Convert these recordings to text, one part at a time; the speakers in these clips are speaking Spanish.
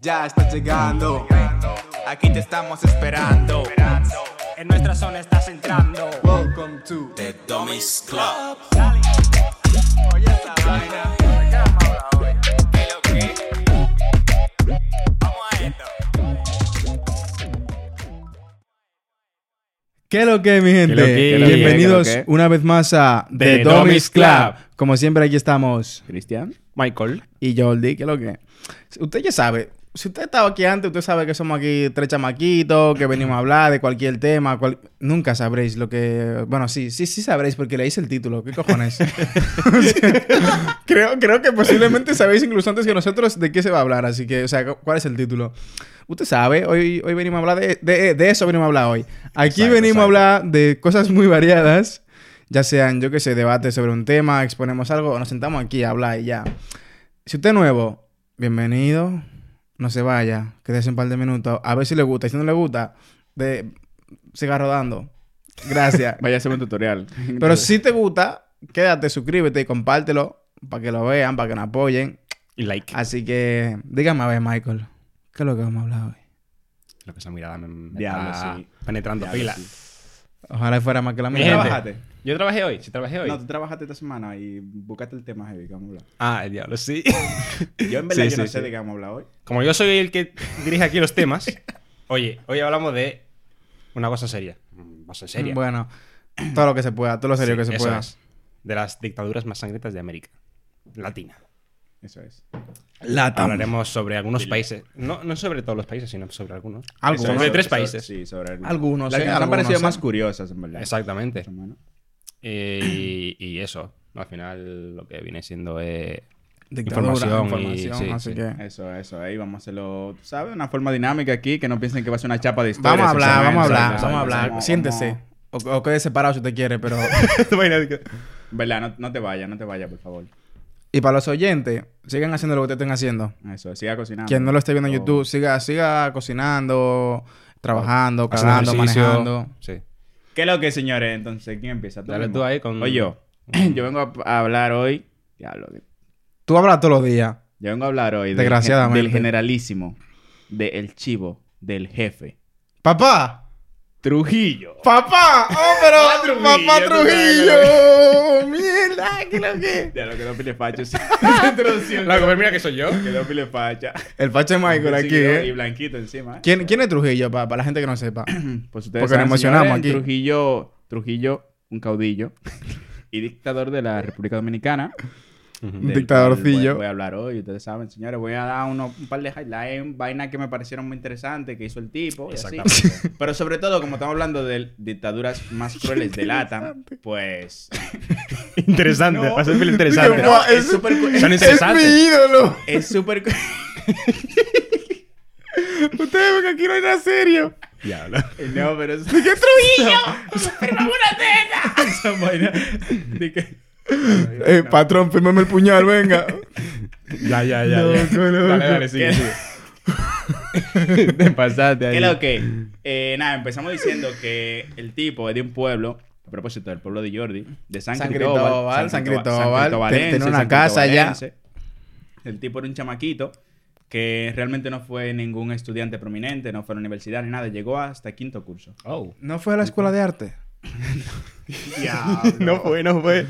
Ya estás llegando. Aquí te estamos esperando. En nuestra zona estás entrando. Welcome to The Dummies Club. ¿Qué es lo que, mi gente? ¿Qué lo que? Bienvenidos ¿Qué lo que? una vez más a The The Dummies Club. Club. Como siempre, aquí estamos. Cristian. Michael. Y Jordi, ¿qué es lo que? Usted ya sabe. Si usted estaba aquí antes, usted sabe que somos aquí tres chamaquitos, que venimos a hablar de cualquier tema. cual- Nunca sabréis lo que... Bueno, sí, sí, sí sabréis porque le hice el título. ¿Qué cojones? creo, creo que posiblemente sabéis incluso antes que nosotros de qué se va a hablar. Así que, o sea, ¿cuál es el título? Usted sabe, hoy, hoy venimos a hablar de, de, de eso, venimos a hablar hoy. Aquí Exacto, venimos a hablar de cosas muy variadas. Ya sean, yo que sé, debates sobre un tema, exponemos algo, o nos sentamos aquí a hablar y ya. Si usted es nuevo, bienvenido. No se vaya, quédese un par de minutos. A ver si le gusta. Y si no le gusta, de... siga rodando. Gracias. Vaya a hacer un tutorial. Pero si te gusta, quédate, suscríbete y compártelo para que lo vean, para que nos apoyen. Y like. Así que, dígame a ver, Michael, ¿qué es lo que vamos a hablar hoy? Lo que esa mirada me, me Diablo, está sí. penetrando Diablo, pila. sí. Ojalá fuera más que la mía. gente. ¿Trabajaste? Yo trabajé hoy. Sí, trabajé hoy. No, tú trabajaste esta semana y buscaste el tema heavy que vamos a hablar. Ah, el diablo, sí. Yo en verdad Sí, yo no sí, sé sí. de qué vamos a hablar hoy. Como yo soy el que dirige aquí los temas, oye, hoy hablamos de una cosa seria. Mm, Cosa seria. Bueno, todo lo que se pueda, todo lo serio Sí, que se eso pueda. es. De las dictaduras más sangrientas de América Latina. Eso es. Lata. Hablaremos sobre algunos países. No, no sobre todos los países, sino sobre algunos. Algunos. Sobre tres países. Sí, sobre el- Algunos, Las nos han algunos, parecido sí. más curiosas, en verdad. Exactamente. Eh, y, y eso. Al final lo que viene siendo es Dictadura, información. información, y, sí, así sí. que... Eso, eso. Ahí vamos a hacerlo, ¿sabes? Una forma dinámica aquí, que no piensen que va a ser una chapa de historia. Vamos a hablar, vamos a hablar, vamos a hablar. Vamos- Siéntese. vamos- O, o quede separado si usted quiere, pero... Verdad, no, no te vayas, no te vayas, por favor. Y para los oyentes, sigan haciendo lo que ustedes estén haciendo. Eso, siga cocinando. Quien no lo esté viendo en O- YouTube, siga, siga cocinando, trabajando, cagando, manejando. Sí. ¿Qué es lo que, señores? Entonces, ¿quién empieza? Dale mismo? tú ahí con- O yo. yo vengo a, a hablar hoy... Diablo, Tú hablas todos los días. Yo vengo a hablar hoy Desgraciadamente. del generalísimo, del chivo, del jefe. ¡Papá! Trujillo. ¡Papá! ¡Oh, pero! Ah, Trujillo, ¡Papá Trujillo! ¡Mierda! ¿Qué lo que? Ya lo quedó pile sí. Introducción. Loco, pero mira que soy yo. Quedó pile facha. El Pache Michael aquí, Sí, Y ¿eh? blanquito encima. ¿eh? ¿Quién, ¿Quién es Trujillo, papá? Para la gente que no sepa. Pues ustedes Porque nos emocionamos señores, aquí. Trujillo, Trujillo, un caudillo y dictador de la República Dominicana. Un dictadorcillo. Voy, a hablar hoy, ustedes saben, señores. Voy a dar uno- un par de highlights, vainas que me parecieron muy interesantes que hizo el tipo. y así. Exactamente. Pero sobre todo, como estamos hablando de dictaduras más crueles de LATAM, pues. Interesante. No. Va a ser bien interesante. No, es súper. Son ¡Es mi interesantes. ídolo! Es súper. Ustedes ven que aquí no hay nada serio. Diablo. No, pero es. ¡Qué Trujillo! Esa vaina. De que. Eh, patrón, fírmame el puñal, venga. Ya, ya, ya. No, ya. no, no. Dale, dale, sigue, ¿Qué? sigue. Te pasaste ahí. ¿Qué es lo que? Eh, nada, empezamos diciendo que el tipo es de un pueblo, a propósito del pueblo de Jordi, de San, San Cristóbal. Cristóbal, San Cristóbal, tiene una San casa allá. El tipo era un chamaquito que realmente no fue ningún estudiante prominente, no fue a la universidad ni nada, llegó hasta quinto curso. Oh. ¿No fue a la escuela de arte? No fue, no fue.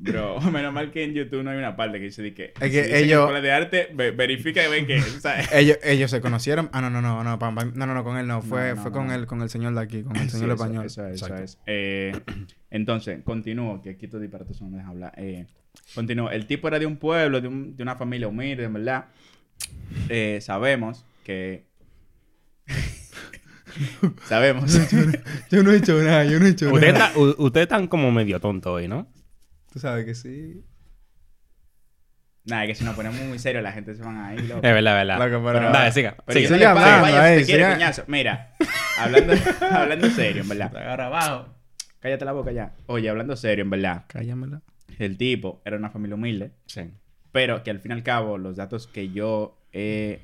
Bro, menos mal que en YouTube no hay una parte que dice de que, Es que ellos- escuela de arte, ve- verifica y ve que, ¿sabes? Ellos, ellos se conocieron. Ah, no, no, no, no, pam, pam. no, no, no, con él no. Fue, No, no, fue no. con él, con el señor de aquí, con el señor eso- español. Eso, es, eso Exacto. es. Eh, entonces, continúo, que aquí todo disparatos no me deja hablar. Eh, continúo. El tipo era de un pueblo, de, un- de una familia humilde, en verdad. Eh, sabemos que... sabemos. Yo no he hecho nada, yo no he hecho Ustedes nada. está- u- ustedes están como medio tontos hoy, ¿no? Tú sabes que sí. Nada, que si nos ponemos muy serios la gente se van a ir, loco. Es verdad, es verdad. Loco, pero- Pero- Dale, siga. Pero siga. hablando vaya, ahí, si te quiere, siga-. Mira, hablando, hablando serio, en verdad. Agarra abajo. Cállate la boca ya. Oye, hablando serio, en verdad. Cállamela. El tipo era una familia humilde. Sí. Pero que al fin y al cabo, los datos que yo he.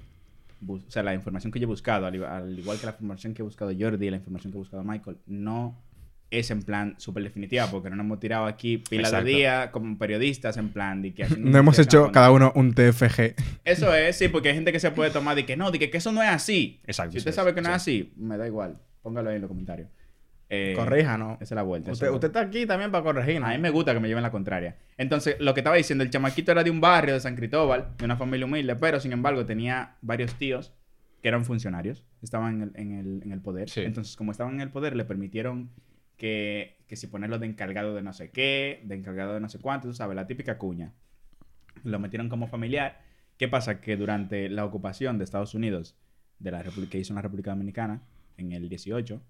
O sea, la información que yo he buscado, al, igual- al igual que la información que he buscado Jordi y la información que he buscado Michael, no es en plan súper definitiva, porque no nos hemos tirado aquí pila Exacto. de día como periodistas en plan de que No hemos hecho cada uno un TFG. Eso es, sí, porque hay gente que se puede tomar de que no, de que, que eso no es así. Exacto, Si usted sabe que no sí. es así, me da igual. Póngalo ahí en los comentarios. Eh, Corríjanos. Esa es la vuelta. Usted, está aquí también para corregirnos. a mí me gusta que me lleven la contraria. Entonces, lo que estaba diciendo, el chamaquito era de un barrio de San Cristóbal, de una familia humilde, pero sin embargo tenía varios tíos que eran funcionarios, estaban en el, en el- en el poder. Sí. Entonces, como estaban en el poder, le permitieron que, que si ponerlo de encargado de no sé qué, de encargado de no sé cuánto, tú sabes, la típica cuña. Lo metieron como familiar. ¿Qué pasa? Que durante la ocupación de Estados Unidos, de la República que hizo en la República Dominicana, en el 18,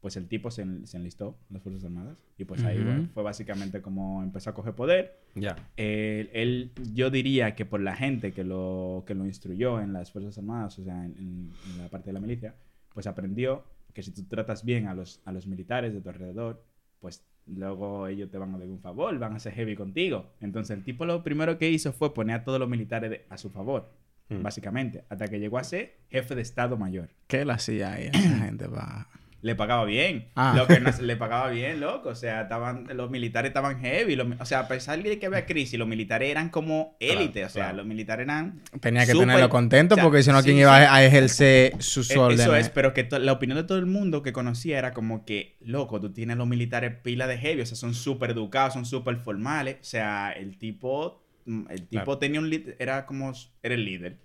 pues el tipo se, en- se enlistó en las Fuerzas Armadas. Y pues ahí Ujú. bueno, fue básicamente como empezó a coger poder. Ya. Eh, él, yo diría que por la gente que lo, que lo instruyó en las Fuerzas Armadas, o sea, en, en- en la parte de la milicia, pues aprendió que si tú tratas bien a los, a los militares de tu alrededor, pues luego ellos te van a dar un favor, van a ser heavy contigo. Entonces el tipo lo primero que hizo fue poner a todos los militares de- a su favor, Mm. básicamente, hasta que llegó a ser jefe de Estado Mayor. ¿Qué le hacía ahí a esa gente pa... Le pagaba bien. Ah. Lo que no, le pagaba bien, loco. O sea, estaban, los militares estaban heavy. los o sea, a pesar de que había crisis, los militares eran como élite. o sea, claro. los militares eran. Tenía que súper- tenerlo contento o sea, porque si no, sí, ¿quién sí. iba a a ejercer sus Eh, órdenes? Eso es, pero que la opinión de todo el mundo que conocía era como que, loco, tú tienes los militares pila de heavy, o sea, son súper educados, son súper formales. O sea, el tipo, mm, el tipo Claro. tenía un era como, era el líder.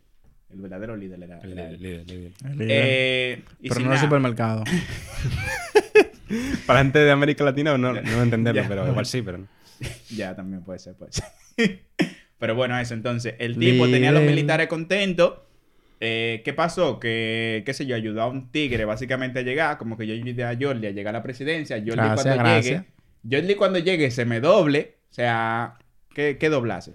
El verdadero líder era, El líder, líder, líder. El líder. Eh, pero no el supermercado. Para gente de América Latina no, no entenderlo, Ya. pero igual sí, pero no. Ya, también puede ser, puede ser. Pero bueno, eso, entonces, el tipo tenía a los militares contentos. Eh, ¿Qué pasó? Que, qué sé yo, ayudó a un tigre básicamente a llegar, como que yo ayudé a Jordi a llegar a la presidencia. Jordi Gracias, cuando gracias. llegue, Jordi cuando llegue se me doble. O sea, ¿qué, qué doblase?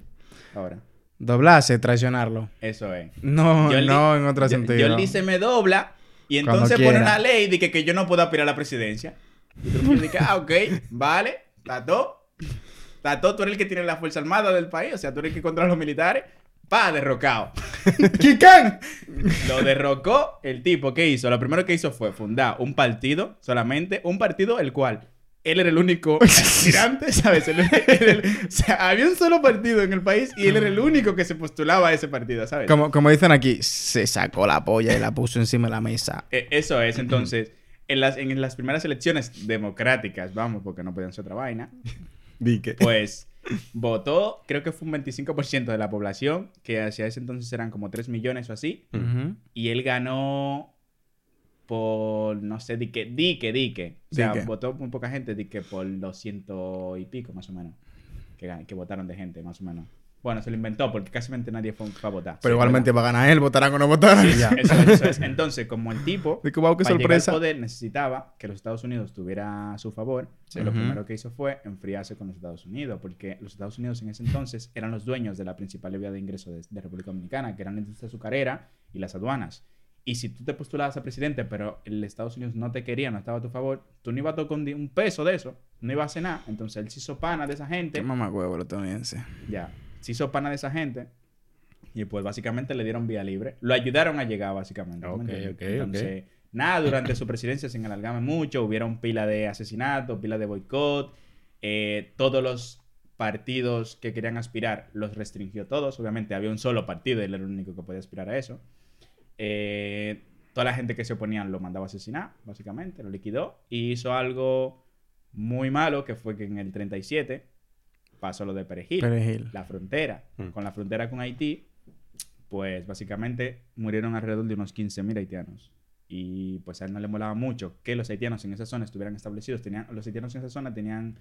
Ahora, Doblarse, traicionarlo. eso es. No, no en otro Yo- sentido. Jordi se me dobla y entonces pone una ley de que, que yo no puedo aspirar a la presidencia. Y yo dije, ah, ok, vale, Tato. Tato, tú eres el que tiene la Fuerza Armada del país, o sea, tú eres el que controla los militares. Pa, derrocado. ¡Kikán! Lo derrocó el tipo. ¿Qué hizo? Lo primero que hizo fue fundar un partido, solamente, un partido el cual él era el único aspirante, ¿sabes? Él- él- él- o sea, había un solo partido en el país y él era el único que se postulaba a ese partido, ¿sabes? Como, como dicen aquí, se sacó la polla y la puso encima de la mesa. Eh, Eso es, entonces, en las, en las primeras elecciones democráticas, vamos, porque no podían ser otra vaina, Dique. pues votó, creo que fue un 25% de la población, que hacia ese entonces eran como 3 millones o así, y él ganó por, no sé, dique, dique, dique. O sea, Dique. votó muy poca gente, dique por 200 y pico, más o menos, que, que votaron de gente, más o menos. Bueno, se lo inventó porque casi nadie fue, a votar. Pero Sí, igualmente ¿verdad? va a ganar él, votarán o no votarán. Eso es, eso es. Entonces, como el tipo De que, wow, qué para llegar sorpresa. al poder necesitaba que los Estados Unidos tuviera a su favor. Lo primero que hizo fue enfriarse con los Estados Unidos, porque los Estados Unidos en ese entonces eran los dueños de la principal vía de ingreso de, de República Dominicana, que eran la industria azucarera y las aduanas. Y si tú te postulabas a presidente, pero el Estados Unidos no te quería, no estaba a tu favor, tú no ibas a tocar un peso de eso, no ibas a hacer nada. Entonces él se hizo pana de esa gente. Qué mamá huevo estadounidense. Ya, se hizo pana de esa gente. Y pues básicamente le dieron vía libre. Lo ayudaron a llegar, básicamente. ¿tú me Ok, ok, Entonces, nada, durante su presidencia, sin alargarme mucho, hubieron pila de asesinatos, pila de boicot. eh, todos los partidos que querían aspirar los restringió todos. Obviamente había un solo partido y él era el único que podía aspirar a eso. Eh, toda la gente que se oponía lo mandaba a asesinar, básicamente, lo liquidó. Y hizo algo muy malo, que fue que en el 37 pasó lo de Perejil Perejil. la frontera, Mm. con la frontera con Haití, pues básicamente murieron alrededor de unos 15.000 haitianos. Y pues a él no le molaba mucho que los haitianos en esa zona estuvieran establecidos. Tenían, los haitianos en esa zona tenían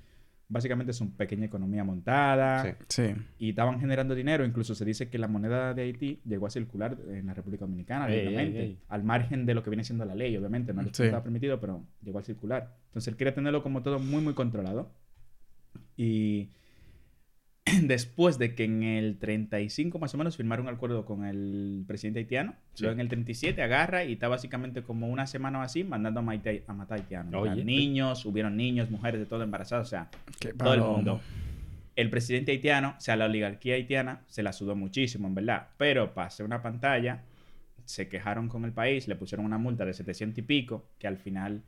básicamente su pequeña economía montada Sí. Sí. y estaban generando dinero. Incluso se dice que la moneda de Haití llegó a circular en la República Dominicana, Ey, directamente, ey, ey. al margen de lo que viene siendo la ley, obviamente. No Sí. estaba permitido, pero llegó a circular. Entonces él quería tenerlo como todo muy, muy controlado. Y después de que en el 35 más o menos firmaron un acuerdo con el presidente haitiano, Sí. luego en el 37 agarra y está básicamente como una semana o así mandando a, maite- a matar haitianos. O sea, Oye. niños, hubieron niños, mujeres de todo embarazados, o sea, Qué todo el mundo. El presidente haitiano, o sea, la oligarquía haitiana, se la sudó muchísimo, en verdad. Pero pasé una pantalla, se quejaron con el país, le pusieron una multa de 700 y pico, que al final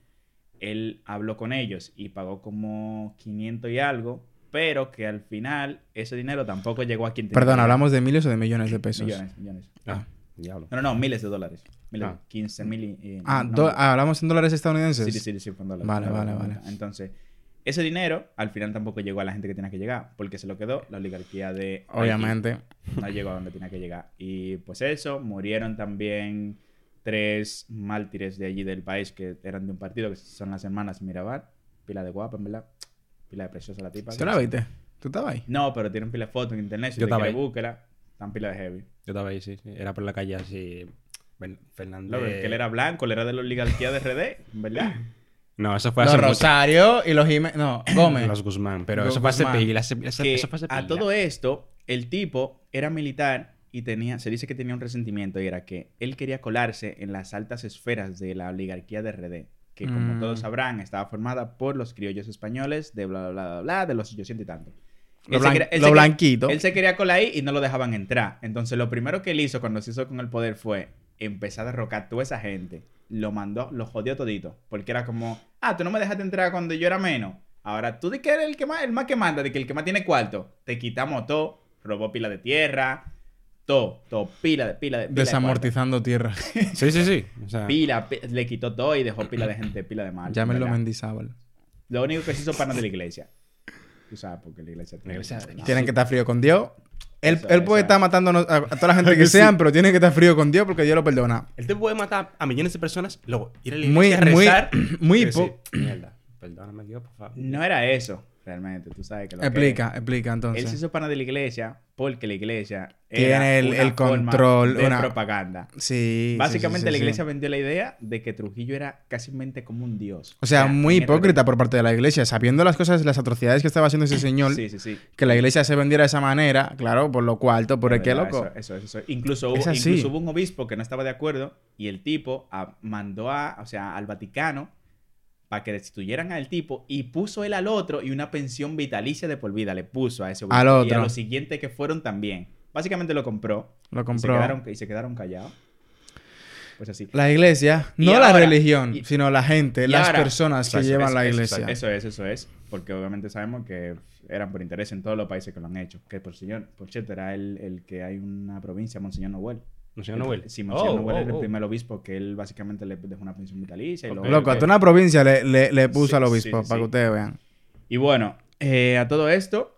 él habló con ellos y pagó como 500 y algo, pero que al final ese dinero tampoco llegó a quien tenía Perdón, ¿hablamos de miles o de millones de pesos? Millones, millones. Ah, diablo. No, no, no, miles de dólares. Miles, Ah. 15 mil y... Ah, no, ah, ¿hablamos en dólares estadounidenses? Sí, sí, sí, sí, en dólares. Vale, vale, vale. Entonces, ese dinero al final tampoco llegó a la gente que tenía que llegar, porque se lo quedó la oligarquía de... Haití. Obviamente. No llegó a donde tenía que llegar. Y pues eso, murieron también tres mártires de allí del país que eran de un partido, que son las hermanas Mirabal. Pila de guapa, en verdad. Pila de preciosa la tipa. ¿Tú la viste? ¿Tú estabas ahí? No, pero tienen pila de fotos en internet. Si Yo te estaba quieres, ahí. búsquela. Están pila de heavy. Yo estaba ahí, sí, sí. Era por la calle así. Ben- Fernández. Loco, que él era blanco, él era de la oligarquía de RD, ¿verdad? No, eso fue Los hace mucho. Rosario y los Jiménez. No, Gómez. Los Guzmán. Pero Los eso fue hace Guzmán. pila. ese- ese- que Eso fue hace a pila. todo esto, el tipo era militar y tenía, se dice que tenía un resentimiento y era que él quería colarse en las altas esferas de la oligarquía de RD, que como Mm. todos sabrán estaba formada por los criollos españoles de bla, bla, bla, bla, de los 800 y tanto. Lo blan- quería- lo blanquito. Él se quería colar ahí y no lo dejaban entrar. Entonces lo primero que él hizo cuando se hizo con el poder fue empezar a derrocar toda esa gente. Lo mandó, lo jodió todito. Porque era como, ah, tú no me dejaste entrar cuando yo era menos. Ahora tú di que eres el que más, el más que manda, de que el que más tiene cuarto. Te quitamos todo, robó pila de tierra, todo, todo, pila de pila de pila de Desamortizando tierra. Sí, sí, sí. O sea, cuarto. Pila, pi- le quitó todo y dejó pila de gente, pila de mal. Llámenlo. Mendizábal. Lo único que se hizo pana de la iglesia. Tú sabes, porque la iglesia La iglesia- Tienen que estar frío con Dios. Él, Eso, él puede eso. estar matando a, a toda la gente que sean, pero tiene que estar frío con Dios porque Dios lo perdona. Él te puede matar a millones de personas, luego ir a la Muy- iglesia a muy- rezar. muy y decir, po- Mierda, perdóname Dios, por favor. No era eso, realmente. Tú sabes que lo que- Explica, explica Él se entonces. hizo pana de la iglesia porque la iglesia Tiene el- una el forma control, de una- propaganda. Sí. Básicamente sí, sí, la iglesia vendió la idea de que Trujillo era casi como un dios. O sea, muy en hipócrita por parte de la iglesia, sabiendo las cosas, las atrocidades que estaba haciendo ese señor, que la iglesia se vendiera de esa manera, claro, por lo cuarto, por ¿Verdad? loco. Eso, eso, eso. Incluso, hubo, incluso hubo un obispo que no estaba de acuerdo y el tipo mandó a, o sea, al Vaticano para que destituyeran al tipo y puso él al otro y una pensión vitalicia de por vida le puso a ese. Al Y a los siguientes que fueron también. Básicamente lo compró. Lo Y se compró. quedaron, y se quedaron callados. Pues así. La iglesia, Y no la religión, y- sino la gente, las ahora- personas que Eso, llevan eso, la iglesia. Eso es, eso es. Porque obviamente sabemos que eran por interés en todos los países que lo han hecho. Que por, señor, por cierto era el, el que hay una provincia, Monseñor Noel. Monseñor Noel. Sí, Monseñor Oh, Noel oh, era el oh. primer obispo que él básicamente le dejó una pensión vitalicia. Y, Ok. luego- Loco, hasta una provincia le, le- le puso Sí, al obispo, sí, para sí. que ustedes vean. y bueno, eh, a todo esto,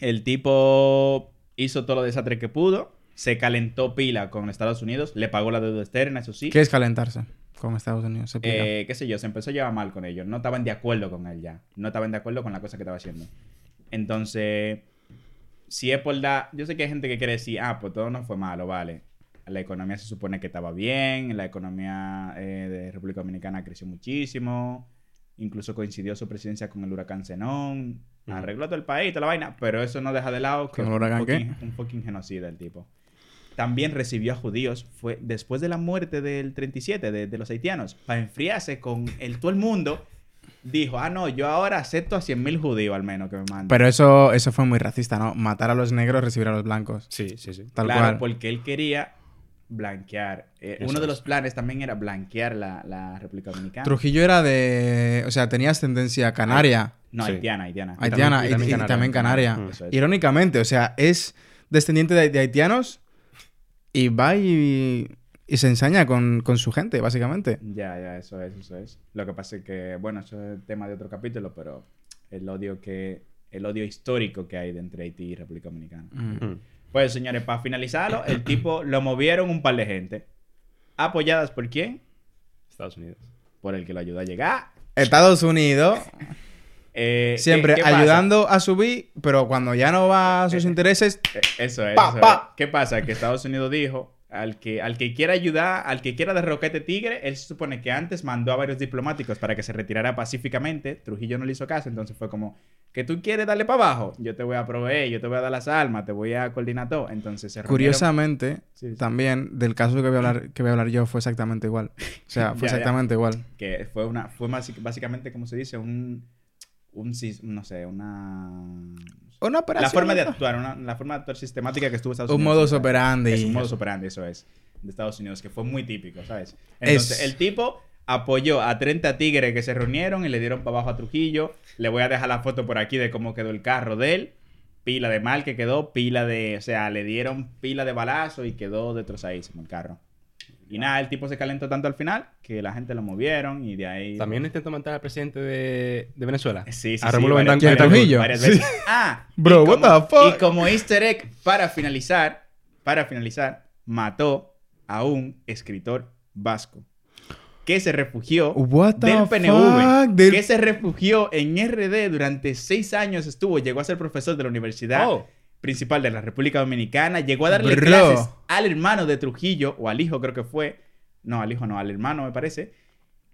el tipo hizo todo lo desastre que pudo. Se calentó pila con Estados Unidos. Le pagó la deuda externa, eso sí. ¿Qué es calentarse con Estados Unidos? Se. Eh, qué sé yo, se empezó a llevar mal con ellos. No estaban de acuerdo con él ya. No estaban de acuerdo con la cosa que estaba haciendo. Entonces, si es por la... Yo sé que hay gente que quiere decir, ah, pues todo no fue malo, vale. La economía se supone que estaba bien, la economía eh, de República Dominicana creció muchísimo, incluso coincidió su presidencia con el huracán Zenón, arregló todo el país, toda la vaina, pero eso no deja de lado que ¿Con el fue huracán un fucking, un fucking genocida el tipo. También recibió a judíos, fue después de la muerte del 37 de, de los haitianos, para enfriarse con el todo el mundo, dijo, ah, no, yo ahora acepto a 100.000 judíos al menos que me mandan. Pero eso, eso fue muy racista, ¿no? Matar a los negros, recibir a los blancos. Sí, sí, sí. Tal claro, cual. porque él quería blanquear. Eh, uno de los planes también era blanquear la, la República Dominicana. Trujillo era de. O sea, tenía ascendencia canaria, No, Sí. haitiana, haitiana. haitiana y y, también y canaria. también canaria. Eso es. Irónicamente, o sea, es descendiente de, de haitianos y va y, y se ensaña con, con su gente, básicamente. Ya, ya, eso es, eso es. Lo que pasa es que, bueno, eso es tema de otro capítulo, pero el odio que, el odio histórico que hay de entre Haití y República Dominicana. Mm. Ujú. Pues, señores, para finalizarlo, el tipo lo movieron un par de gente. ¿Apoyadas por quién? Estados Unidos. Por el que lo ayudó a llegar. Estados Unidos Eh, ¿qué- siempre qué ayudando a subir, pero cuando ya no va a sus Eh, intereses, Eh, Eso es, Pa, eso pa. es. ¿Qué pasa? Que Estados Unidos dijo, al que, al que quiera ayudar, al que quiera derrocar a este tigre, él se supone que antes mandó a varios diplomáticos para que se retirara pacíficamente. Trujillo no le hizo caso, entonces fue como, que tú quieres darle para abajo, yo te voy a proveer, yo te voy a dar las armas, te voy a coordinar todo. Entonces se curiosamente, Sí, sí. también del caso que voy a hablar, que voy a hablar yo fue exactamente igual. O sea, fue Ya, ya. exactamente igual. que fue una, fue basi- básicamente, como se dice, un, un, sis- no sé, una... Una operación. La forma de actuar, una- la forma de actuar sistemática que estuvo Estados Un Unidos. modus siempre. operandi. Es un modus operandi, eso es. De Estados Unidos, que fue muy típico, ¿sabes? Entonces, Es- el tipo apoyó a 30 tigres que se reunieron y le dieron para abajo a Trujillo. Le voy a dejar la foto por aquí de cómo quedó el carro de él. Pila de mal que quedó, pila de. O sea, le dieron pila de balazo y quedó destrozadísimo el carro. Y nada, el tipo se calentó tanto al final que la gente lo movieron y de ahí. También intentó matar al presidente de, de Venezuela. Sí, sí, a sí, Rómulo varias- Betancourt. ¿Quién, Trujillo? varias Sí. veces. Ah, Bro, what the fuck? Y como easter egg, para finalizar, para finalizar, mató a un escritor vasco que se refugió What del PNV, fuck? Que se refugió en RD durante seis años estuvo, llegó a ser profesor de la universidad Oh. Principal de la República Dominicana, llegó a darle Bro. clases al hermano de Trujillo, o al hijo creo que fue, no, al hijo no, al hermano me parece,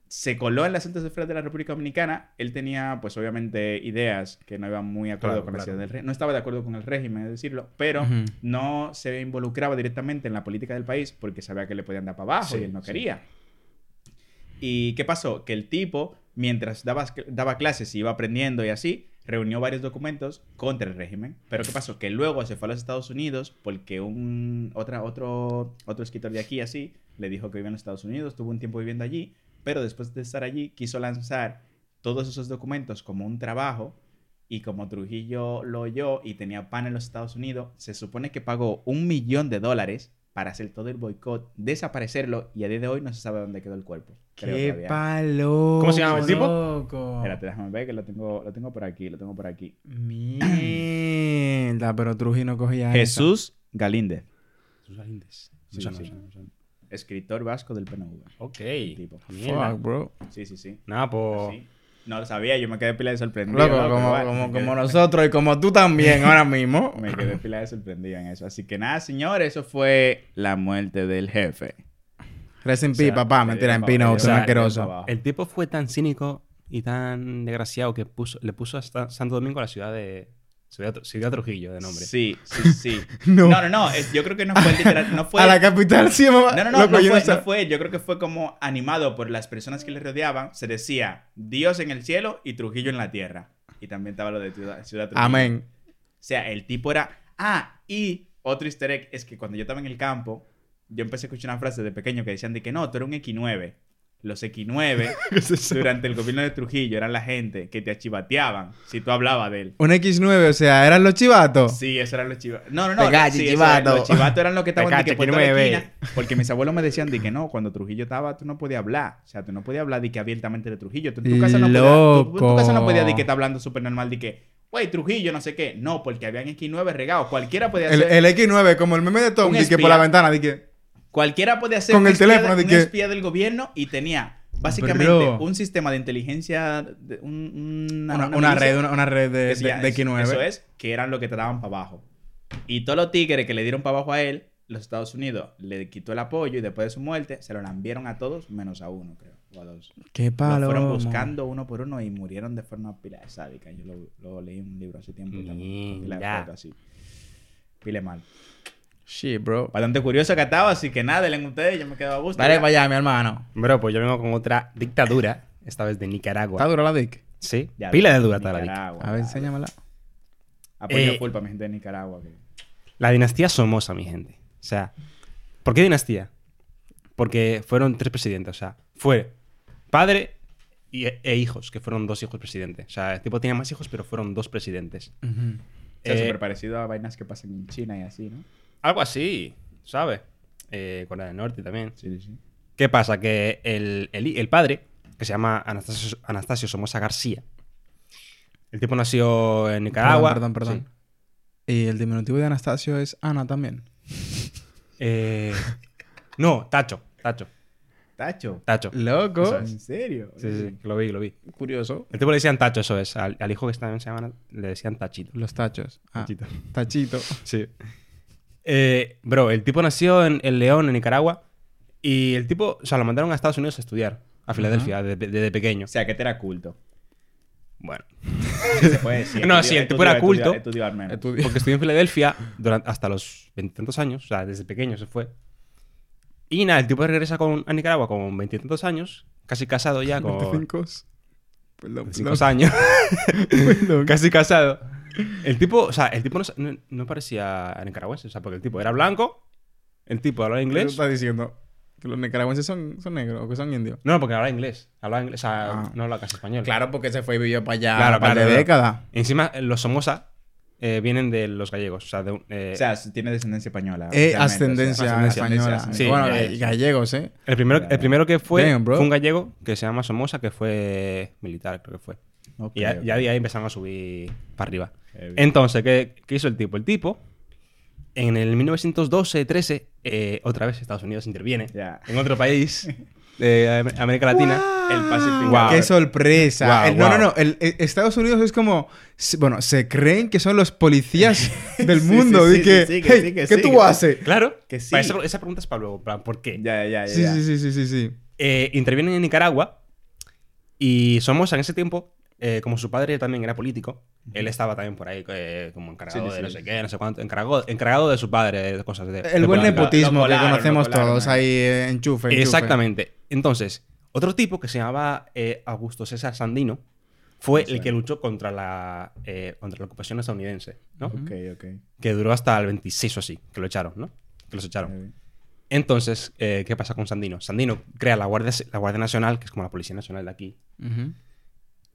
se coló en las altas esferas de la República Dominicana, él tenía pues obviamente ideas que no iban muy de acuerdo Claro, con la claro. ciudad del régimen, no estaba de acuerdo con el régimen, es decirlo, pero no se involucraba directamente en la política del país porque sabía que le podían dar para abajo Sí, y él no sí. quería. ¿Y qué pasó? Que el tipo, mientras daba, daba clases y iba aprendiendo y así, reunió varios documentos contra el régimen. Pero ¿qué pasó? Que luego se fue a los Estados Unidos porque un otra, otro, otro escritor de aquí así le dijo que vivía en los Estados Unidos, tuvo un tiempo viviendo allí, pero después de estar allí quiso lanzar todos esos documentos como un trabajo y como Trujillo lo oyó y tenía pan en los Estados Unidos, se supone que pagó un millón de dólares para hacer todo el boicot, desaparecerlo y a día de hoy no se sabe dónde quedó el cuerpo. Creo ¡Qué todavía. palo! ¿Cómo se llama el tipo? loco. Espérate, déjame ver que lo tengo, lo tengo por aquí, lo tengo por aquí. Mierda, pero Trujillo no cogía Jesús Galíndez, Sus valientes. Sí, Eso no, sí. eso no, eso no. escritor vasco del PNV. Ok. Tipo. Fuck, bro. Sí, sí, sí. Nada, pues. No lo sabía, yo me quedé pila de sorprendido. Loco, ¿no? como, bueno, nosotros y como tú también ahora mismo. Me quedé pila de sorprendido en eso. Así que nada, señores, eso fue la muerte del jefe. Rest in O sea, peace, papá. le Mentira, en le no asqueroso. El tipo fue tan cínico y tan desgraciado que puso, le puso hasta Santo Domingo a la ciudad de. Ciudad Trujillo de nombre. Sí, sí, sí. No. no, no, no, es- yo creo que no fue literal, no fue... A la capital sí, mamá. No, no, no, no yo fue, no fue. Yo creo que fue como animado por las personas que le rodeaban. Se decía Dios en el cielo y Trujillo en la tierra. Y también estaba lo de Ciudad, Ciudad Trujillo. Amén. O sea, el tipo era. Ah, y otro easter egg es que cuando yo estaba en el campo, yo empecé a escuchar una frase de pequeño que decían de que no, tú eres un X9. Los X9, durante el gobierno de Trujillo, eran la gente que te achivateaban si tú hablabas de él. Un X9, o sea, eran los chivatos. Sí, esos eran los chivatos. No, no, no. Pegachi, sí, eso chivato. era- Los chivatos eran los que estaban de que por toda la X9. esquina, Porque mis abuelos me decían de que no, cuando Trujillo estaba, tú no podías hablar. O sea, tú no podías hablar de que abiertamente de Trujillo. Tú en tu casa no podías, tú- en tu casa no podías de que está hablando súper normal de que, güey, Trujillo, no sé qué. No, porque habían X9 regados. Cualquiera podía El, ser. el X9, como el meme de Tom, que por la ventana, di que. Cualquiera podía ser Con un el espía teléfono, de, de un que- espía del gobierno y tenía básicamente Bro. un sistema de inteligencia, de- un- una, Una, una una milicia red, una, una red de, que se de- llama- de eso- X9. Eso es, que eran los que te daban para abajo. Y todos los tigres que le dieron para abajo a él, los Estados Unidos le quitó el apoyo y después de su muerte se lo lambieron a todos menos a uno, creo, o a dos. Qué Lo palo. fueron buscando uno por uno y murieron de forma pila de sádica. Yo lo, lo leí en un libro hace tiempo también. Pila de fotos así. Pile mal. Shit, bro. Bastante curioso que estaba, así que nada, denle ustedes, yo me quedo a gusto. Dale ya. para allá, mi hermano. Bro, pues yo vengo con otra dictadura, esta vez de Nicaragua. ¿Está dura la dick? Sí, Ya, pila de dura está la dic. Nicaragua, A ver, enséñamela. Apoyo Eh, culpa a mi gente de Nicaragua. que- La dinastía Somoza, mi gente. O sea, ¿por qué dinastía? Porque fueron tres presidentes. O sea, fue padre y- e hijos, que fueron dos hijos presidentes. O sea, el tipo tenía más hijos, pero fueron dos presidentes. O sea, Eh, súper parecido a vainas que pasan en China y así, ¿no? Algo así, ¿sabes? Eh, Corea del Norte también. Sí, sí, sí. ¿Qué pasa? Que el, el- el padre, que se llama Anastasio, Anastasio Somoza García, el tipo nació en Nicaragua. Perdón, perdón, perdón. Y el diminutivo de Anastasio es Ana también. Eh, no, Tacho, Tacho, Tacho. Tacho. Loco. ¿En serio? Sí, sí, sí, lo vi, lo vi. Curioso. El tipo le decían Tacho, eso es. Al, al hijo que también se llama, le decían Tachito. Los tachos. Ah, Tachito. Tachito. Sí. Eh, bro, el tipo nació en, en León, en Nicaragua. Y el tipo, o sea, lo mandaron a Estados Unidos a estudiar, a Filadelfia, desde, desde pequeño. O sea, que te era culto. Bueno, Sí, se puede decir. No, sí, el tipo era culto. porque estudió en Filadelfia durante, hasta los veintitantos años, o sea, desde pequeño se fue. Y nada, el tipo regresa con, a Nicaragua con veintitantos años, casi casado ya con 25. Perdón, 25 perdón. años, Perdón. casi casado. El tipo, o sea, el tipo no, no, parecía nicaragüense, o sea, porque el tipo era blanco, el tipo hablaba ¿Qué inglés. estás diciendo? Que los nicaragüenses son, son negros o que son indios. No, porque habla inglés. Habla inglés, o sea, Ah. no habla casi español. Claro, porque se fue y vivió para allá Claro, un par claro, de décadas. Encima, los Somoza eh, vienen de los gallegos. O sea, de, un- eh, O sea, tiene descendencia española. Eh, realmente, o sea, ascendencia española. ascendencia, bueno, ya, eh, ya. gallegos, ¿eh? el, primero, el primero que fue Damn, fue un gallego que se llama Somoza, que fue militar, creo que fue. Y ya, ya de ahí empezaron a subir para arriba. Entonces, ¿qué, qué hizo el tipo? El tipo, en el 1912-13, eh, otra vez Estados Unidos interviene Ya. en otro país de Am- América Latina. El Pacific. Wow. ¡Qué sorpresa! Wow, El- no, wow. no, no. el- el- Estados Unidos es como. Bueno, se creen que son los policías del mundo. sí, sí, que, sí, que "Hey, sí, que ¿qué sí, tú haces? Claro, Que sí. Para esa, esa pregunta es para luego, plan, ¿por qué? Ya, ya, ya. Sí, ya. sí, sí, sí, sí, sí. Eh, intervienen en Nicaragua y Somoza en ese tiempo, eh, como su padre también era político, él estaba también por ahí eh, como encargado Sí, sí, de no sí, sé qué, no sé cuánto, encargado, encargado de su padre, de cosas de... El de buen nepotismo que conocemos colaron, todos eh. ahí, eh, enchufe, enchufe. Exactamente. Entonces, otro tipo que se llamaba eh, Augusto César Sandino fue el que luchó contra la, eh, contra la ocupación estadounidense, ¿no? Ok, ok. Que duró hasta el 26 o así, que lo echaron, ¿no? Que los echaron. Entonces, eh, ¿qué pasa con Sandino? Sandino crea la Guardia, la Guardia Nacional, que es como la Policía Nacional de aquí,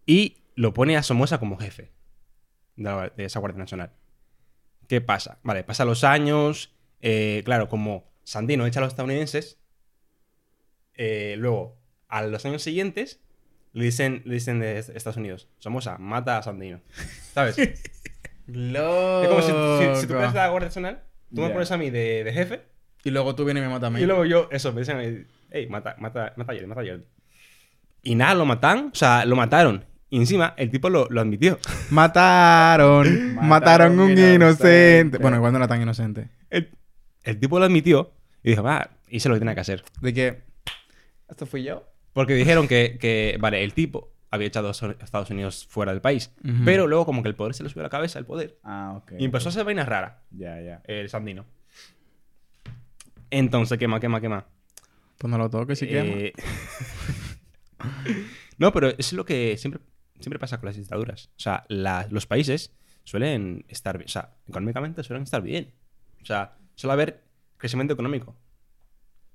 y lo pone a Somoza como jefe de, esa Guardia Nacional. ¿Qué pasa? Vale, pasan los años, eh, claro, como Sandino echa a los estadounidenses, eh, luego, a los años siguientes, le dicen, le dicen de Estados Unidos, Somoza, mata a Sandino. ¿Sabes? es como si, si- si tú la Guardia Nacional, tú me pones a mí de, de jefe, Y luego tú vienes y me matas a mí. y luego yo, eso, me dicen, hey, mata, mata, mata a Jordi, mata a Jordi. Y nada, lo matan, o sea, lo mataron. Y encima, el tipo lo, lo admitió. Mataron. Mataron mataron un inocente. inocente. Bueno, igual no era tan inocente. El, el tipo lo admitió y dijo, va, hice lo que tenía que hacer. De que. Esto fui yo. Porque dijeron que, que, vale, el tipo había echado a Estados Unidos fuera del país. Pero luego como que el poder se le subió a la cabeza, el poder. Ah, ok. Y empezó a hacer vainas raras, Ya, ya. el Sandino. Entonces, ¿qué más, qué más, qué más? Pues no lo toques si quieres. Eh, no, pero es lo que siempre, siempre pasa con las dictaduras. O sea, la- los países suelen estar bien. O sea, económicamente suelen estar bien. O sea, suele haber crecimiento económico.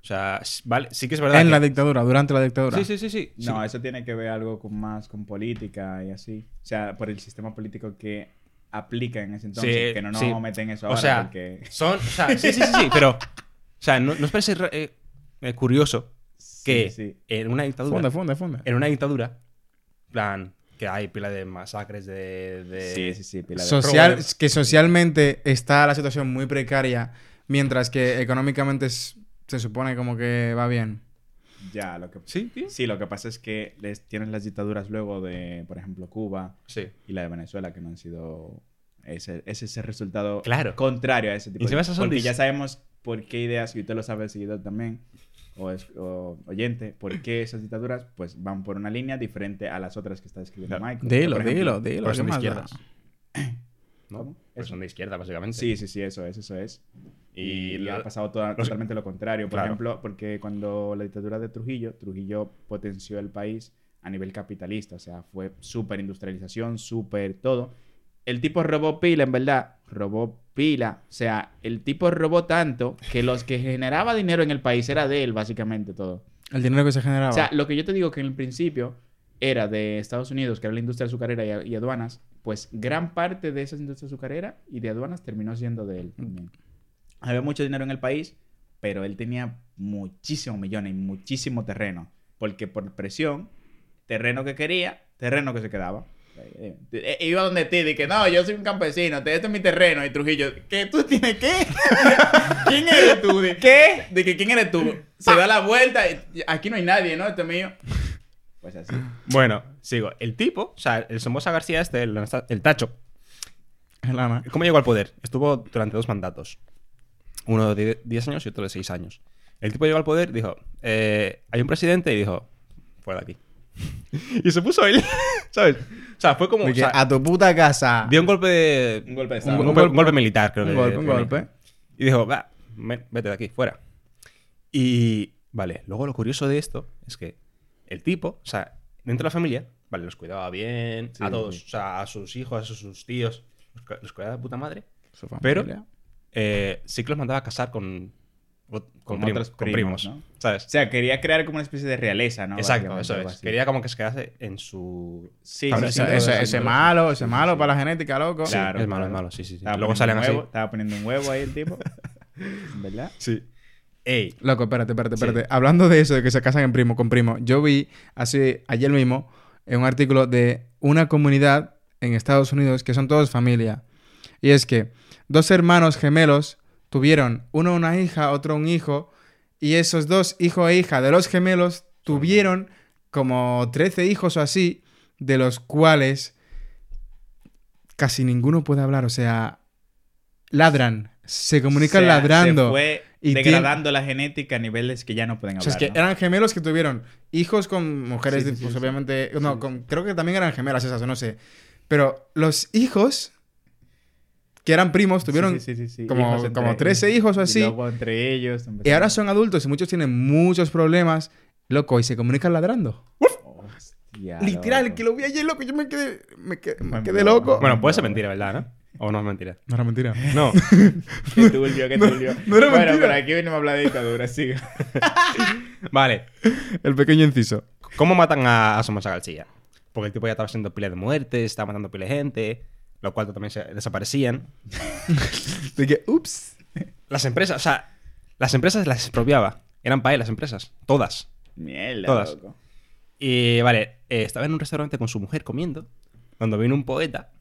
O sea, vale, sí que es verdad. En que- la dictadura, durante la dictadura. Sí, sí, sí, sí. sí. No, eso tiene que ver algo con más con política y así. O sea, por el sistema político que aplica en ese entonces. Sí, que no nos sí. vamos a meter en eso O ahora sea, porque... son. O sea, sí, sí, sí, sí, pero. O sea, ¿no, ¿no os parece eh, eh, curioso que Sí, sí. en una dictadura. Funde, funde, funde. En una dictadura, plan, que hay pila de masacres de. de- Sí, sí, sí. pila de- Social, que socialmente está la situación muy precaria, mientras que económicamente es- se supone como que va bien. Ya, lo que... Sí, tío. Sí, lo que pasa es que les tienes las dictaduras luego de, por ejemplo, Cuba Sí. y la de Venezuela, que no han sido... Ese, ese es el resultado Claro. contrario a ese tipo Y de... Porque ya sabemos por qué ideas, y usted lo sabe, seguidor también, o, es, o oyente, por qué esas dictaduras pues van por una línea diferente a las otras que está escribiendo Claro. Michael. Dilo, ejemplo- dilo, dilo. Pues ¿qué son de izquierdas. ¿no? ¿Cómo? Pues son de izquierda, básicamente. Sí, sí, sí, eso es, eso es. Y Y, la- ha pasado toda- los- totalmente lo contrario. Por Claro. ejemplo, porque cuando la dictadura de Trujillo, Trujillo potenció el país a nivel capitalista. O sea, fue súper industrialización, súper todo. El tipo robó pila, en verdad. Robó pila. O sea, el tipo robó tanto que los que generaba dinero en el país era de él, básicamente todo. El dinero que se generaba. O sea, lo que yo te digo que en el principio era de Estados Unidos, que era la industria azucarera y, y aduanas, pues gran parte de esa industria azucarera y de aduanas terminó siendo de él también. Había mucho dinero en el país, pero él tenía muchísimos millones y muchísimo terreno. Porque por presión, terreno que quería, terreno que se quedaba. Eh, Iba donde ti, que no, yo soy un campesino, te- este es mi terreno. Y Trujillo, ¿qué? ¿Tú tienes qué? ¿Quién eres tú? De, ¿Qué? De que ¿quién eres tú? Se da la vuelta y aquí no hay nadie, ¿no? Este es mío. Pues así. Bueno, sigo. El tipo, o sea, el Somoza García este, el, el Tacho, El ama. ¿cómo llegó al poder? Estuvo durante dos mandatos. Uno de 10 años y otro de 6 años. El tipo llegó al poder, dijo, eh, hay un presidente y dijo, fuera de aquí. y se puso él, ¿sabes? O sea, fue como... O sea, a tu puta casa. dio un golpe de... Un golpe de un, estado. Un golpe- un golpe militar, creo un que. golpe, un golpe. Y dijo, va, ven, vete de aquí, fuera. Y, vale, luego lo curioso de esto es que el tipo, o sea, dentro de la familia, vale, los cuidaba bien, Sí, a todos, sí. o sea, a sus hijos, a sus tíos, los, cu- los cuidaba de puta madre, Su pero eh, sí que los mandaba a casar con, Con con, primos, otros con primos, primos, ¿no? ¿sabes? O sea, quería crear como una especie de realeza, ¿no? Exacto, eso es. Quería como que se quedase en su... Sí, Claro, sí, sí, ese, ese- sí, ese sí, malo, sí, ese sí, malo para la genética, loco. Claro, es malo, es malo, sí, sí. Luego salen así. Estaba poniendo un huevo ahí el tipo. ¿Verdad? Sí. Ey, Loco, espérate, espérate, Sí. espérate. Hablando de eso, de que se casan en primo con primo, yo vi hace ayer mismo en un artículo de una comunidad en Estados Unidos que son todos familia. Y es que dos hermanos gemelos tuvieron uno una hija, otro un hijo, y esos dos hijos e hija de los gemelos tuvieron como 13 hijos o así, de los cuales casi ninguno puede hablar, o sea, ladran, se comunican O sea, ladrando. Se fue y degradando la genética a niveles que ya no pueden O hablar. sea, es que ¿no? eran gemelos que tuvieron hijos con mujeres, Sí, sí, pues sí. obviamente, no, con- creo que también eran gemelas esas, o no sé. Pero los hijos, que eran primos, tuvieron Sí, sí, sí, sí. como- Hijos como 13 hijos o y así. luego entre ellos. y ahora son adultos y muchos tienen muchos problemas, loco, y se comunican ladrando. Hostia, Literal, loco. que lo vi ayer, loco, yo me quedé, me quedé, me loco. Bueno, puede ser mentira, ¿verdad? ¿no? ¿O no es mentira? No era mentira. No. Qué turbio, qué turbio. no era bueno, mentira. pero aquí venimos a hablar de dictadura, siga. vale. El pequeño inciso. ¿Cómo matan a, a Somoza García? Porque el tipo ya estaba haciendo pila de muertes, estaba matando pila de gente, lo cual también se desaparecían. De que, ups. Las empresas, o sea, las empresas las expropiaba. Eran para él las empresas. Todas. Mierda, Todas. loco. Y vale, eh, estaba en un restaurante con su mujer comiendo. Cuando vino un poeta,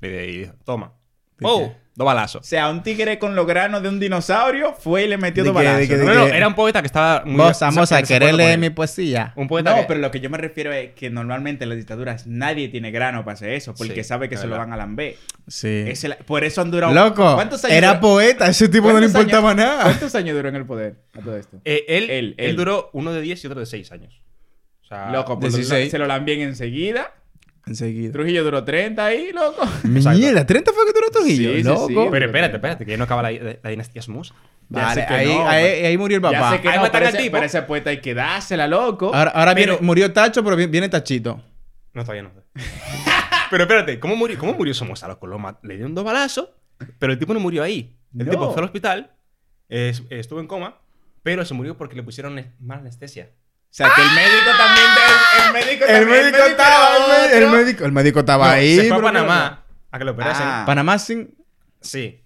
le dijo, toma. ¿De ¡Oh! Dos balazos. O sea, un tigre con los granos de un dinosaurio fue y le metió ¿De dos balazos. ¿no? No, era un poeta que estaba muy... Vos, vamos a querer leer mi poesía. Un poeta No, que- pero lo que yo me refiero es que normalmente en las dictaduras nadie tiene grano para hacer eso, porque Sí, sabe que se lo van a lamber. Sí. Es el- por eso han durado. Loco, ¿Cuántos años era dura- poeta, ese tipo no le importaba años- nada. ¿Cuántos años duró en el poder a todo esto? Eh, él, Él, él, él. duró uno de 10 y otro de 6 años. O sea, Loco, pues lo- 16. se lo lambien enseguida. Enseguida. Trujillo duró 30 ahí, loco. Mierda, 30 fue que duró Trujillo, Sí, loco. sí. Pero espérate, espérate, que no acaba la, la dinastía. Ya Vale, sé que ahí, no, ahí, pero- ahí murió el Ya papá. sé que Ahí no, matan pero ese, pero ese poeta hay que dársela, loco. Ahora, ahora Pero- viene, murió Tacho, pero vi- viene Tachito. No, todavía no. pero espérate, ¿cómo murió, cómo murió Somoza? Loco, lo ma- le dieron dos balazos, pero el tipo no murió ahí. El No. tipo fue al hospital, es- estuvo en coma, pero se murió porque le pusieron mala anestesia. O sea, que el médico también. El, el médico El también- médico estaba, el, el médico, el médico estaba No, ahí. se fue a. Panamá a que lo operasen. Ah. Panamá sin. Sí.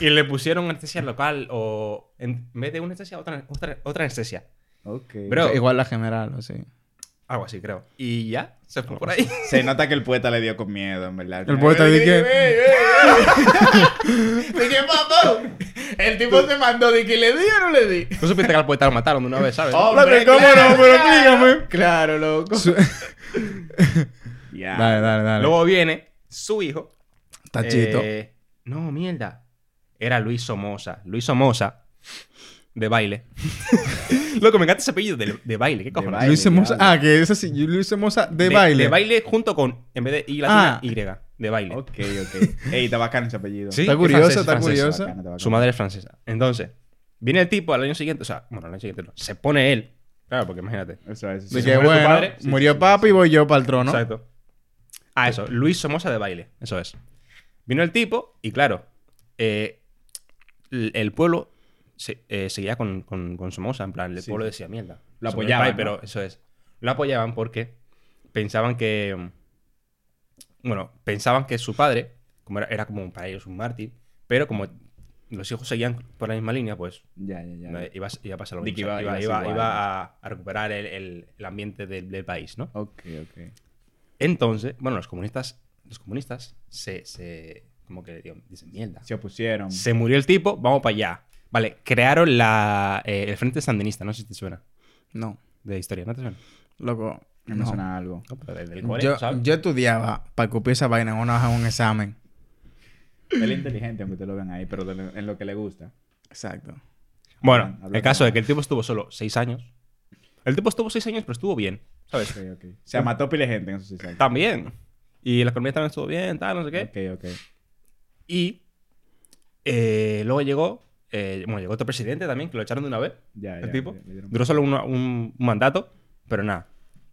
y le pusieron anestesia local o en vez de una anestesia, otra, otra, otra anestesia. Ok. Bro. Igual la general, o sí. Algo así, creo. Y ya, se fue por ahí. Se nota que el poeta le dio con miedo, en verdad. El poeta de di que- ¿De qué papá? El tipo se mandó de que le di o no le di. ¿Tú supiste que al poeta lo mataron de una vez, sabes? Hombre, ¿cómo claro, no? Pero claro. explícame. Claro, loco. Ya. Dale, dale, dale. Luego viene su hijo. Tachito. Eh, no, mierda. Era Luis Somoza. Luis Somoza. De baile. Loco, me encanta ese apellido de, de baile. ¿Qué cojones? baile. Luis Mosa. diablo. Ah, que es así. Luis Mosa de, baile. De baile junto con, en vez de I latina, Ah. Y. De baile. Ok, ok. Ey, está bacano ese apellido. Sí, Está es curioso, francés, es está francés. curioso. Está. Su madre es francesa. Entonces, viene el tipo al año siguiente. O sea, bueno, al año siguiente no. Se pone él. Claro, porque imagínate. Eso es. De sí. que se muere tu bueno, padre, sí, murió sí, sí, papi y voy yo para el trono. Exacto. Ah, eso. Luis Somoza de baile. Eso es. Vino el tipo y claro, eh, el pueblo se- eh, seguía con, con, con Somoza. En plan, el Sí. pueblo decía mierda. Lo apoyaban. Pero eso es. Lo apoyaban porque pensaban que. Bueno, pensaban que su padre, como era, era como para ellos un mártir, pero como los hijos seguían por la misma línea, pues Ya, ya, ya. iba, iba a pasar lo mismo. que O sea, iba- a recuperar el, el- el ambiente del, del país, ¿no? Ok, ok. Entonces, bueno, los comunistas, los comunistas se, se como que dicen mierda. Se opusieron. Se murió el tipo, vamos para allá. Vale, crearon la, eh, el Frente Sandinista, no sé si te suena No, de historia, ¿no te suena? loco. Me no. suena algo. No, pero Yo, ¿sabes? yo estudiaba para copiar esa vaina en una un examen. Él es inteligente, aunque te lo vean ahí, pero de en lo que le gusta. Exacto. Bueno, Hablan- el caso de- de que el tipo estuvo solo seis años. El tipo estuvo seis años, pero estuvo bien, ¿sabes? Ok, ok. Se mató pile gente en eso sí sabe. También. Y la economía también estuvo bien, tal, no sé qué. Ok, ok. Y eh, luego llegó, eh, bueno, llegó otro presidente también, que lo echaron de una vez. Ya, el ya, tipo. dieron- Duró solo un, un mandato, pero nada.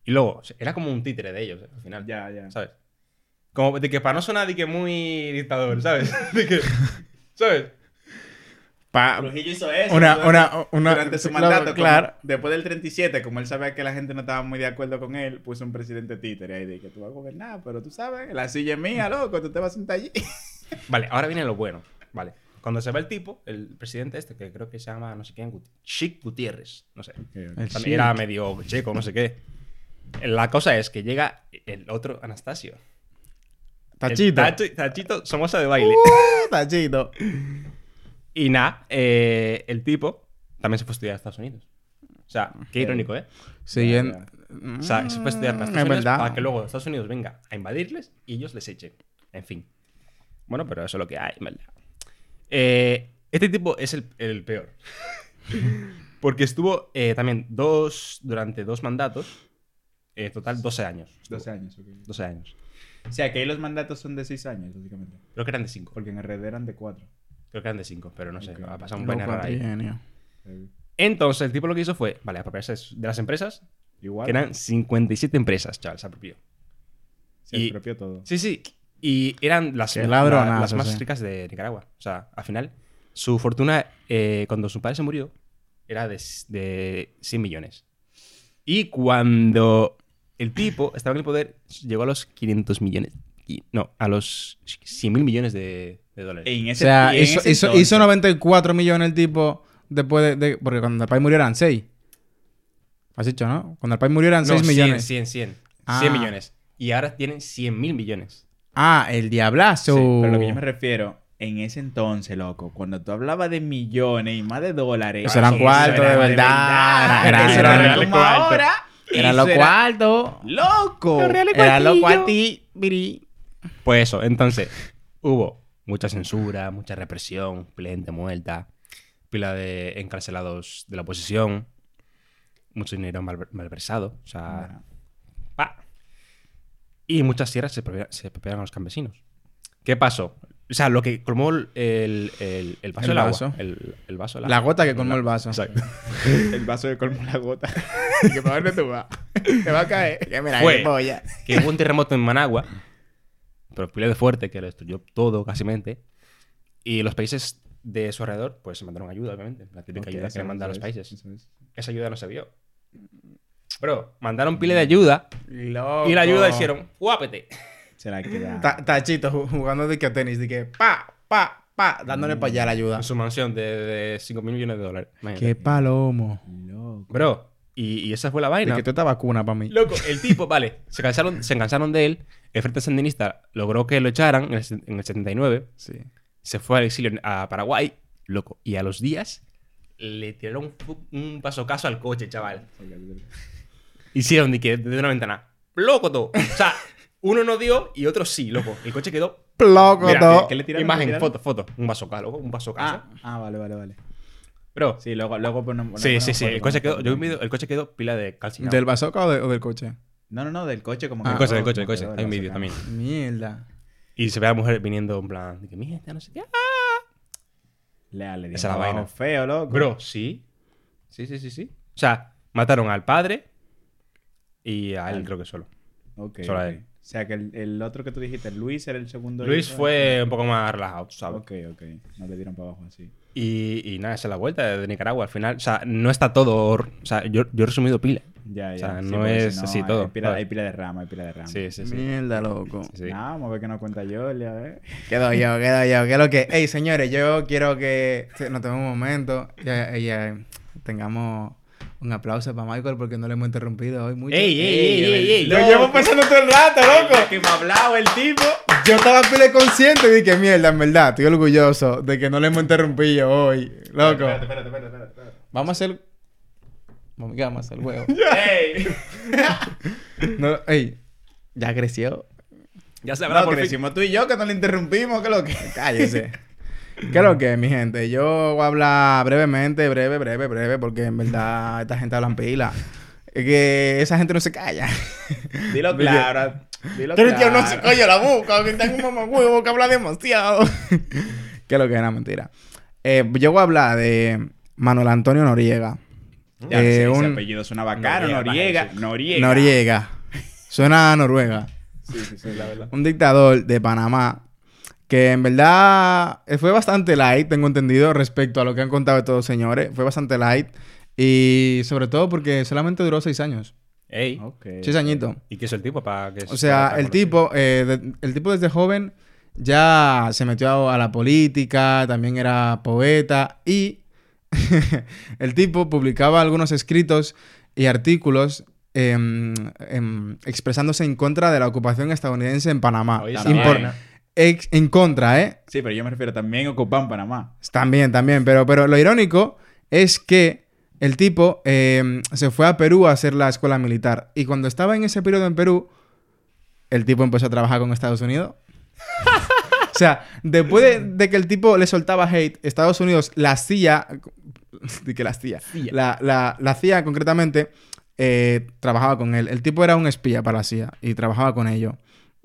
Y luego, era como un títere de ellos, eh, al final. Ya, ya. ¿Sabes? Como de que para no sonar de que muy dictador, ¿sabes? De que, ¿sabes? Pa- Trujillo hizo eso. Una- una- una- durante su claro, mandato. como- claro. después del 37, como él sabía que la gente no estaba muy de acuerdo con él, puso un presidente títere ahí de que tú vas a gobernar, pero tú sabes, la silla es mía, loco, tú te vas a sentar allí. Vale, ahora viene lo bueno. Vale. Cuando se va el tipo, el presidente este, que creo que se llama no sé quién, Chic Gutiérrez, no sé. El También Chic. era medio checo, no sé qué. La cosa es que llega el otro Anastasio. Tachito. Tacho- Tachito Somoza de baile. Uh, tachito. Y nada, eh, el tipo también se fue a estudiar a Estados Unidos. O sea, qué irónico, ¿eh? Siguiendo. O sea, se fue a estudiar a Mm, Estados Es Unidos verdad. para que luego Estados Unidos venga a invadirles y ellos les echen. En fin. Bueno, pero eso es lo que hay, verdad. Eh, este tipo es el, el peor. Porque estuvo eh, también dos, durante dos mandatos, eh, total 12 años. estuvo. 12 años, ok. 12 años. O sea, que ahí los mandatos son de 6 años, básicamente. Creo que eran de 5. Porque en RD eran de 4. Creo que eran de 5, pero no sé. Ok. Ha pasado un buen error ahí. genio. Entonces, el tipo lo que hizo fue, vale, apropiarse de las empresas, Igual. que eran 57 empresas, chaval, se apropió. Se y- expropió todo. Sí, sí. Y eran las, la- las más sí. ricas de Nicaragua. O sea, al final, su fortuna, eh, cuando su padre se murió, era de, de 100 millones. Y cuando el tipo estaba en el poder, llegó a los 500 millones. Y, no, a los 100 mil millones de, de dólares. En O ese, sea, y en hizo, ese hizo, hizo 94 millones el tipo después de, de- Porque cuando el país murió eran 6. Has dicho, ¿no? Cuando el país murió eran No, 6 100, millones. 100, 100. Ah. 100 millones. Y ahora tienen 100 mil millones. Ah, el diablazo. Sí, pero lo que yo me refiero, en ese entonces, loco, cuando tú hablabas de millones y más de dólares. Eso eran cuartos, era de verdad. Era- Eso era- era era como cuarto. ahora. Era Eso los cuartos. ¡Loco! Era los cuartos. Biri. Pues eso, entonces, hubo mucha censura, mucha represión, pila de gente muerta, pila de encarcelados de la oposición, mucho dinero mal- malversado, o sea. Y muchas tierras se se apropiaron a los campesinos. ¿Qué pasó? O sea, lo que colmó el, el, el- vaso El del agua. vaso. El, el vaso del La gota que colmó el vaso. Exacto. El vaso de colmo la gota. que para dónde tú vas. Te va a caer. Que mira, Fue. polla. que hubo un terremoto en Managua, pero de fuerte, que lo destruyó todo, casi Y los países de su alrededor, pues mandaron ayuda, obviamente. La típica Ok, ayuda que le mandan a los es, países. Esa ayuda no se vio. Bro, mandaron pila de ayuda y la ayuda hicieron, guápete. Se la queda. Ta- Tachito ju- jugando de que a tenis. De que pa, pa, pa. Dándole para allá la ayuda. En su mansión de, de 5 mil millones de dólares. Imagínate. Qué palomo. Loco. Bro, y, y esa fue la De vaina. que tú esta vacuna para mí. Loco, el tipo, vale, se cansaron, se cansaron de él. El Frente Sandinista logró que lo echaran en el, se- en el 79. Sí. se fue al exilio a Paraguay, loco. Y a los días le tiraron un, un pasocaso al coche, chaval. Hicieron de que desde una ventana. Loco todo. O sea, uno no dio y otro sí, loco. El coche quedó. Loco, Mira. Imagen, foto, foto. Un vasocaso, loco. Un vasocaso. Ah, ah, vale, vale, vale. Bro. Sí, luego, luego ponemos. Sí, sí, sí. El coche quedó. Yo video, el coche quedó pila de calcinado. ¿Del bazooka o, de- o del coche? No, no, no, del coche como Ah, El coche, del coche, del coche. Hay un vídeo vaso, también. Mierda. Y se ve a la mujer viniendo en plan. De que mierda, no sé qué. Ah. Le, Esa es la vaina. feo, loco. Bro, sí. Sí, sí, sí, sí. O sea, mataron al padre y a él, creo que solo. Ok, Solo a él. O sea, que el, el otro que tú dijiste, Luis, era el segundo. Luis hijo. fue un poco más relajado, sabes. Ok, ok. No le dieron para abajo así. Y, y nada, esa es la vuelta de Nicaragua. Al final, o sea, no está todo. O sea, yo, yo he resumido pila. Ya, ya. O sea, Sí, no es si así hay todo, pila, hay pila de rama, hay pila de rama. Sí, sí, sí. Mierda, loco. sí. Nah, vamos a ver que no cuenta yo, a ver. Quedo yo, quedo yo. ¿Qué es lo que? Ey, señores, yo quiero que nos tomemos un momento y, y, y, tengamos un aplauso para Michael porque no le hemos interrumpido hoy mucho. ¡Ey, ey, ey, ey, ey! Yo llevo pensando todo el rato, loco. que me ha hablado el tipo. Yo estaba pile consciente de que mierda, en verdad, estoy orgulloso de que no le hemos interrumpido hoy. Loco. Espérate, espérate, espérate, espérate, espérate. Vamos a hacer. Vamos, ¿qué vamos a hacer? Huevo. ¡Ey! No, ey, ya creció. Ya se habrá No, por que fin. decimos tú y yo que no le interrumpimos, que lo que. Cállese. ¿Qué es lo que, mi gente? Yo voy a hablar brevemente, breve, breve, breve, porque en verdad esta gente habla en pila. Es que esa gente no se calla. Dilo claro. Dilo Pero tío, claro. no se coño la boca, que tengo un mamahuevo que habla demasiado. ¿Qué es lo que era? Mentira. Eh, yo voy a hablar de Manuel Antonio Noriega. Ya, Eh, sí, ese un- apellido suena bacano. Noriega, Noriega. Noriega. Noriega. Suena a Noruega. Sí, sí, sí, la verdad. Un dictador de Panamá que en verdad eh, fue bastante light, tengo entendido, respecto a lo que han contado todos señores. Fue bastante light. Y sobre todo porque solamente duró seis años. Ey. Seis añitos. ¿Y qué es el tipo para que O sea, el tipo, eh, de- el tipo desde joven ya se metió a la política, también era poeta y el tipo publicaba algunos escritos y artículos em, em, expresándose en contra de la ocupación estadounidense en Panamá. Oye. Ex- en contra, ¿eh? Sí, pero yo me refiero también ocupan Panamá. También, también. Pero, pero lo irónico es que el tipo eh, se fue a Perú a hacer la escuela militar. Y cuando estaba en ese periodo en Perú, el tipo empezó a trabajar con Estados Unidos. o sea, después de, de que el tipo le soltaba hate, Estados Unidos, la CIA, de que la CIA, la, la, la CIA concretamente, eh, trabajaba con él. El tipo era un espía para la CIA y trabajaba con ellos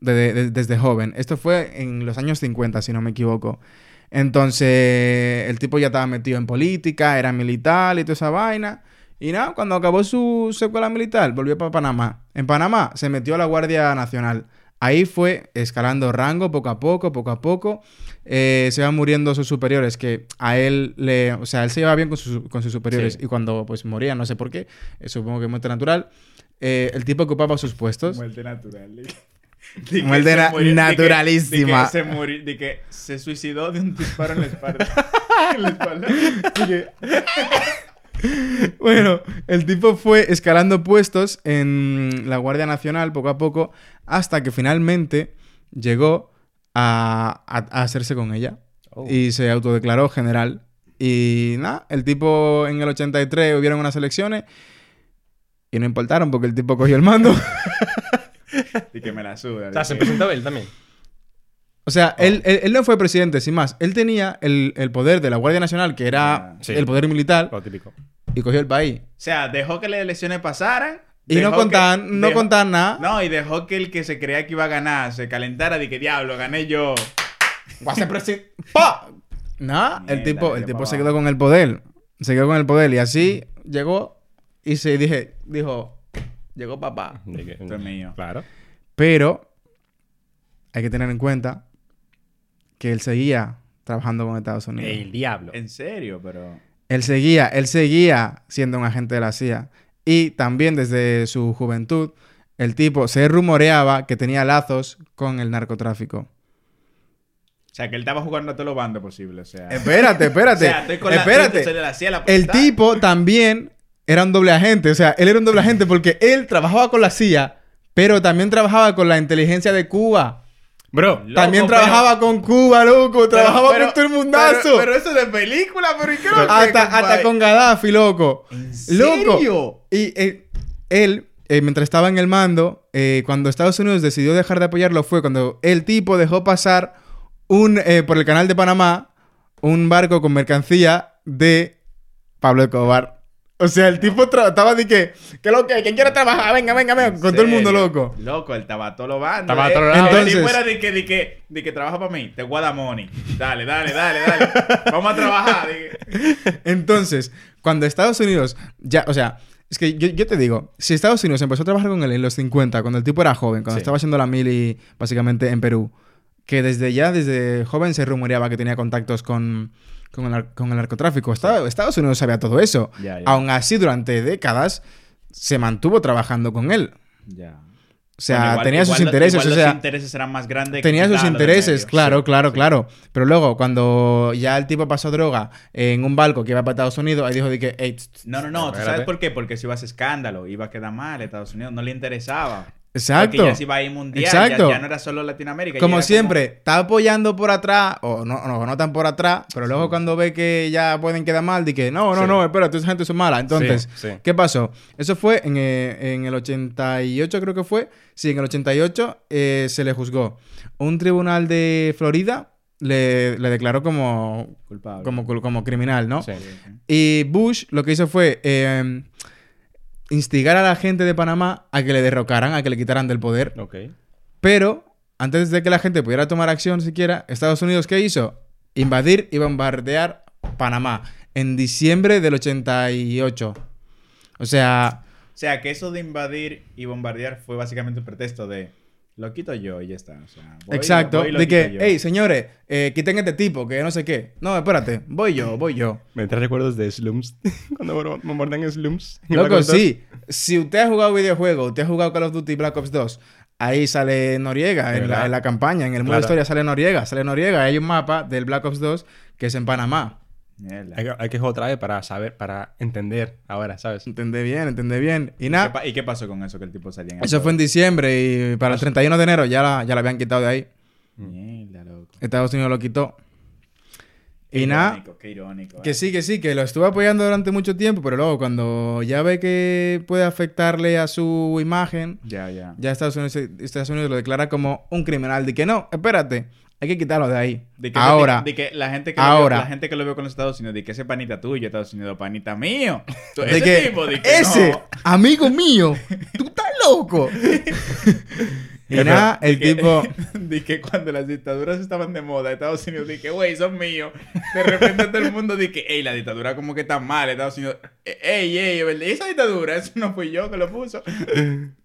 desde, de- desde joven. Esto fue en los años 50, si no me equivoco. Entonces, el tipo ya estaba metido en política, era militar y toda esa vaina. Y nada, cuando acabó su, escuela militar, volvió para Panamá. En Panamá se metió a la Guardia Nacional. Ahí fue escalando rango poco a poco, poco a poco. Eh, se van muriendo sus superiores, que a él le... O sea, él se lleva bien con, sus- con sus superiores. Sí. Y cuando pues moría, no sé por qué, eh, supongo que muerte natural, eh, el tipo ocupaba sus puestos. Muerte natural. Muerte na- naturalísima. De que, se murió- de que se suicidó de un disparo en la espalda. en la espalda. De que- Bueno, el tipo fue escalando puestos en la Guardia Nacional poco a poco hasta que finalmente llegó a, a- a hacerse con ella Oh. y se autodeclaró general. Y nada, el tipo en el 83 hubieron unas elecciones y no importaron porque el tipo cogió el mando. de que me la suda. O sea, se presentó él también. O sea, él, él- él no fue presidente, sin más. Él tenía el, el poder de la Guardia Nacional, que era Sí. el poder militar, Lo típico. y cogió el país. O sea, dejó que las elecciones pasaran. Y no contaban, que- no dejó- contaban nada. No, y dejó que el que se creía que iba a ganar se calentara de que diablo, gané yo. Va a ser presidente. ¡Pa! Nah, el tipo, el tipo se quedó con el poder. Se quedó con el poder. Y así llegó y se dije, dijo, llegó papá. Esto es mío. Claro. Pero hay que tener en cuenta que él seguía trabajando con Estados Unidos. El diablo. En serio, pero. Él seguía, él seguía siendo un agente de la CIA. Y también desde su juventud, el tipo se rumoreaba que tenía lazos con el narcotráfico. O sea, que él estaba jugando a todos los bandos posibles. O sea. Espérate, o espérate. sea, estoy con la espérate. se le hacía la El tipo también era un doble agente. O sea, él era un doble agente porque él trabajaba con la CIA, pero también trabajaba con la inteligencia de Cuba. Bro, Loco, también pero- trabajaba con Cuba, loco. Trabajaba Pero- con todo el mundazo. Pero, pero eso de película, pero ¿y qué lo que, hasta, hasta con Gaddafi, loco. ¿En Loco. serio? Y eh, él, eh, mientras estaba en el mando, eh, cuando Estados Unidos decidió dejar de apoyarlo, fue cuando el tipo dejó pasar un, eh, por el canal de Panamá un barco con mercancía de Pablo Escobar. O sea, el tipo estaba de que, ¿qué lo que? ¿Quién quiere trabajar? Venga, venga, venga. ¿En Con todo el mundo loco. Loco, él estaba a todos los bandos. Estaba a eh. todos lados. Él Entonces- ni fuera de que, de que, de que trabaja para mí, te guarda money. Dale, dale, dale, dale. Vamos a trabajar. Entonces, cuando Estados Unidos ya, o sea, es que yo, yo te digo, si Estados Unidos empezó a trabajar con él en los 50, cuando el tipo era joven, cuando Sí. estaba haciendo la mili básicamente en Perú, que desde ya, desde joven se rumoreaba que tenía contactos con, con, el, con el narcotráfico. Estados, Estados Unidos sabía todo eso. Ya, ya. Aún así, durante décadas se mantuvo trabajando con él. Ya. O sea, Bueno, igual- tenía sus intereses. igual o sea, los intereses eran más grandes que Tenía sus intereses, claro, claro, sí. claro. Pero luego, cuando ya el tipo pasó droga en un barco que iba para Estados Unidos, ahí dijo de que, "Ey, tss, tss, No, no, no. ¿Tú sabes por qué? Porque si iba a hacer escándalo, iba a quedar mal a Estados Unidos. No le interesaba. Exacto. Porque ya se iba a ir mundial. Exacto. Ya, ya no era solo Latinoamérica. Como siempre, está apoyando por atrás, o no, no, no tan por atrás, pero luego cuando ve que ya pueden quedar mal, di que no, no, Sí. no, espérate, esa gente son mala. Entonces, Sí, sí. ¿qué pasó? Eso fue en, eh, en el 88, creo que fue. Sí, en el 88 eh, se le juzgó. Un tribunal de Florida le, le declaró como, Culpable. como, como criminal, ¿no? Sí. Y Bush lo que hizo fue eh, instigar a la gente de Panamá a que le derrocaran, a que le quitaran del poder. Pero antes de que la gente pudiera tomar acción siquiera, Estados Unidos, ¿qué hizo? Invadir y bombardear Panamá en diciembre del 88. O sea, O sea, que eso de invadir y bombardear fue básicamente un pretexto de Lo quito yo y ya está. o sea, voy, Exacto. voy de que, hey, señores, eh, quiten este tipo, que no sé qué. No, espérate, voy yo, voy yo. Me trae recuerdos de Slums. Cuando me muerden Slums. Loco, Black Ops 2. sí. Si usted ha jugado videojuegos, usted ha jugado Call of Duty Black Ops 2, ahí sale Noriega la, en la campaña. En el modo Claro. historia sale Noriega. Sale Noriega. Hay un mapa del Black Ops 2 que es en Panamá. Mierda. Hay que, hay que jugar otra vez para saber, para entender ahora, ¿sabes? Entendé bien, entendé bien. Y ¿Qué nada, pa- ¿Y qué pasó con eso que el tipo salía en el eso fue en diciembre y para el 31 de enero ya la, ya la habían quitado de ahí. Mierda, loco. Estados Unidos lo quitó. Qué Y nada, irónico, Qué irónico. Que eh. sí, que sí, que lo estuve apoyando durante mucho tiempo, pero luego cuando ya ve que puede afectarle a su imagen, Ya, ya. ya Estados Unidos, Estados Unidos lo declara como un criminal. De que no, espérate, hay que quitarlo de ahí. De que, ahora, de, que la gente que ahora. Lo vio, la gente que lo con los Estados Unidos, de que ese panita tuyo, Estados Unidos, panita mío. Tú- de ese que, tipo, de que ese no. amigo mío, tú estás loco. y nada, el de que- tipo, de que cuando las dictaduras estaban de moda, Estados Unidos, dije, güey, son míos. De repente todo el mundo dije, ey, la dictadura como que está mal, Estados Unidos. Ey, ey, ¿verdad? esa dictadura, eso no fui yo que lo puso.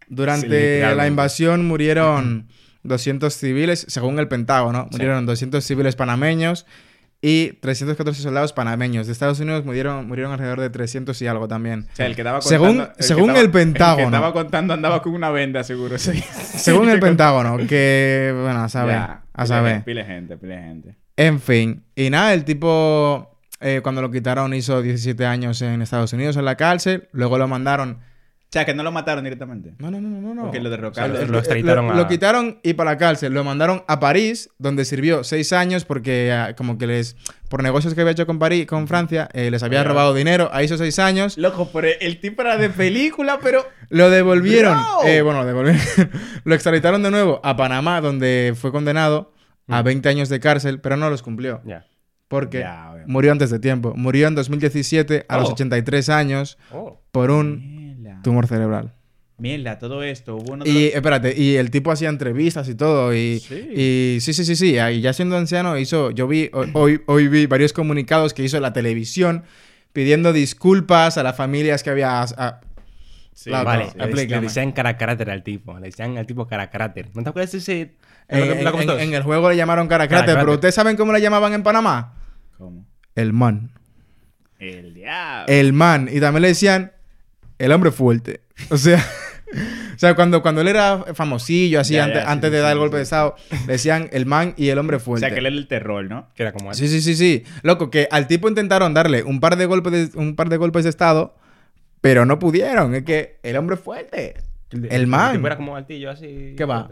durante Sí, la invasión murieron 200 civiles, según el Pentágono, murieron 200 civiles panameños y 314 soldados panameños. De Estados Unidos murieron, murieron alrededor de 300 y algo también. O sea, el que estaba Según- contando. que según estaba- el Pentágono. El que estaba contando andaba con una venda, seguro. sí. Según el Pentágono, que, bueno, a saber, Ya, a saber. Pile gente, pile gente. En fin, y nada, el tipo, eh, cuando lo quitaron, hizo 17 años en Estados Unidos en la cárcel, luego lo mandaron... O sea, que no lo mataron directamente. No, no, no, no, no. Porque lo derrocaron. O sea, lo extraditaron lo, a- lo quitaron y para la cárcel. Lo mandaron a París, donde sirvió seis años porque ah, como que les... Por negocios que había hecho con París, con Francia, eh, les había Oye. robado dinero. Ahí hizo seis años. Loco, pero el tipo era de película, pero. Lo devolvieron. Bro. eh, bueno, lo devolvieron. lo extraditaron de nuevo a Panamá, donde fue condenado a 20 años de cárcel, pero no los cumplió. Ya. Porque murió antes de tiempo. Murió en 2017 a los Oh. 83 años Oh. por un. Tumor cerebral. Mierda, todo esto. Hubo uno de Y los- espérate, y el tipo hacía entrevistas y todo. Y Sí. y sí, sí, sí, sí. Y ya siendo anciano, hizo. Yo vi, hoy, hoy, vi varios comunicados que hizo la televisión pidiendo disculpas a las familias que había. a- Sí, Vale, sí. le, decían cara carácter al tipo. Le decían al tipo cara carácter. ¿No te acuerdas ese? en, en Black Ops en- 2? en el juego le llamaron caracrate, Caracrate. pero ¿ustedes saben cómo le llamaban en Panamá? ¿Cómo? El man. El diablo. El man. Y también le decían el hombre fuerte. O sea. O sea, cuando, cuando él era famosillo, así, Ya, antes, ya, sí, antes sí, de dar sí, el golpe sí, de estado, decían el man y el hombre o fuerte. sea, que él era el terror, ¿no? Que era como Sí, sí, sí, sí. Loco, que al tipo intentaron darle un par de golpes de, un par de golpes de estado, pero no pudieron. Es que el hombre fuerte. El man. tipo era como altillo así. ¿Qué va?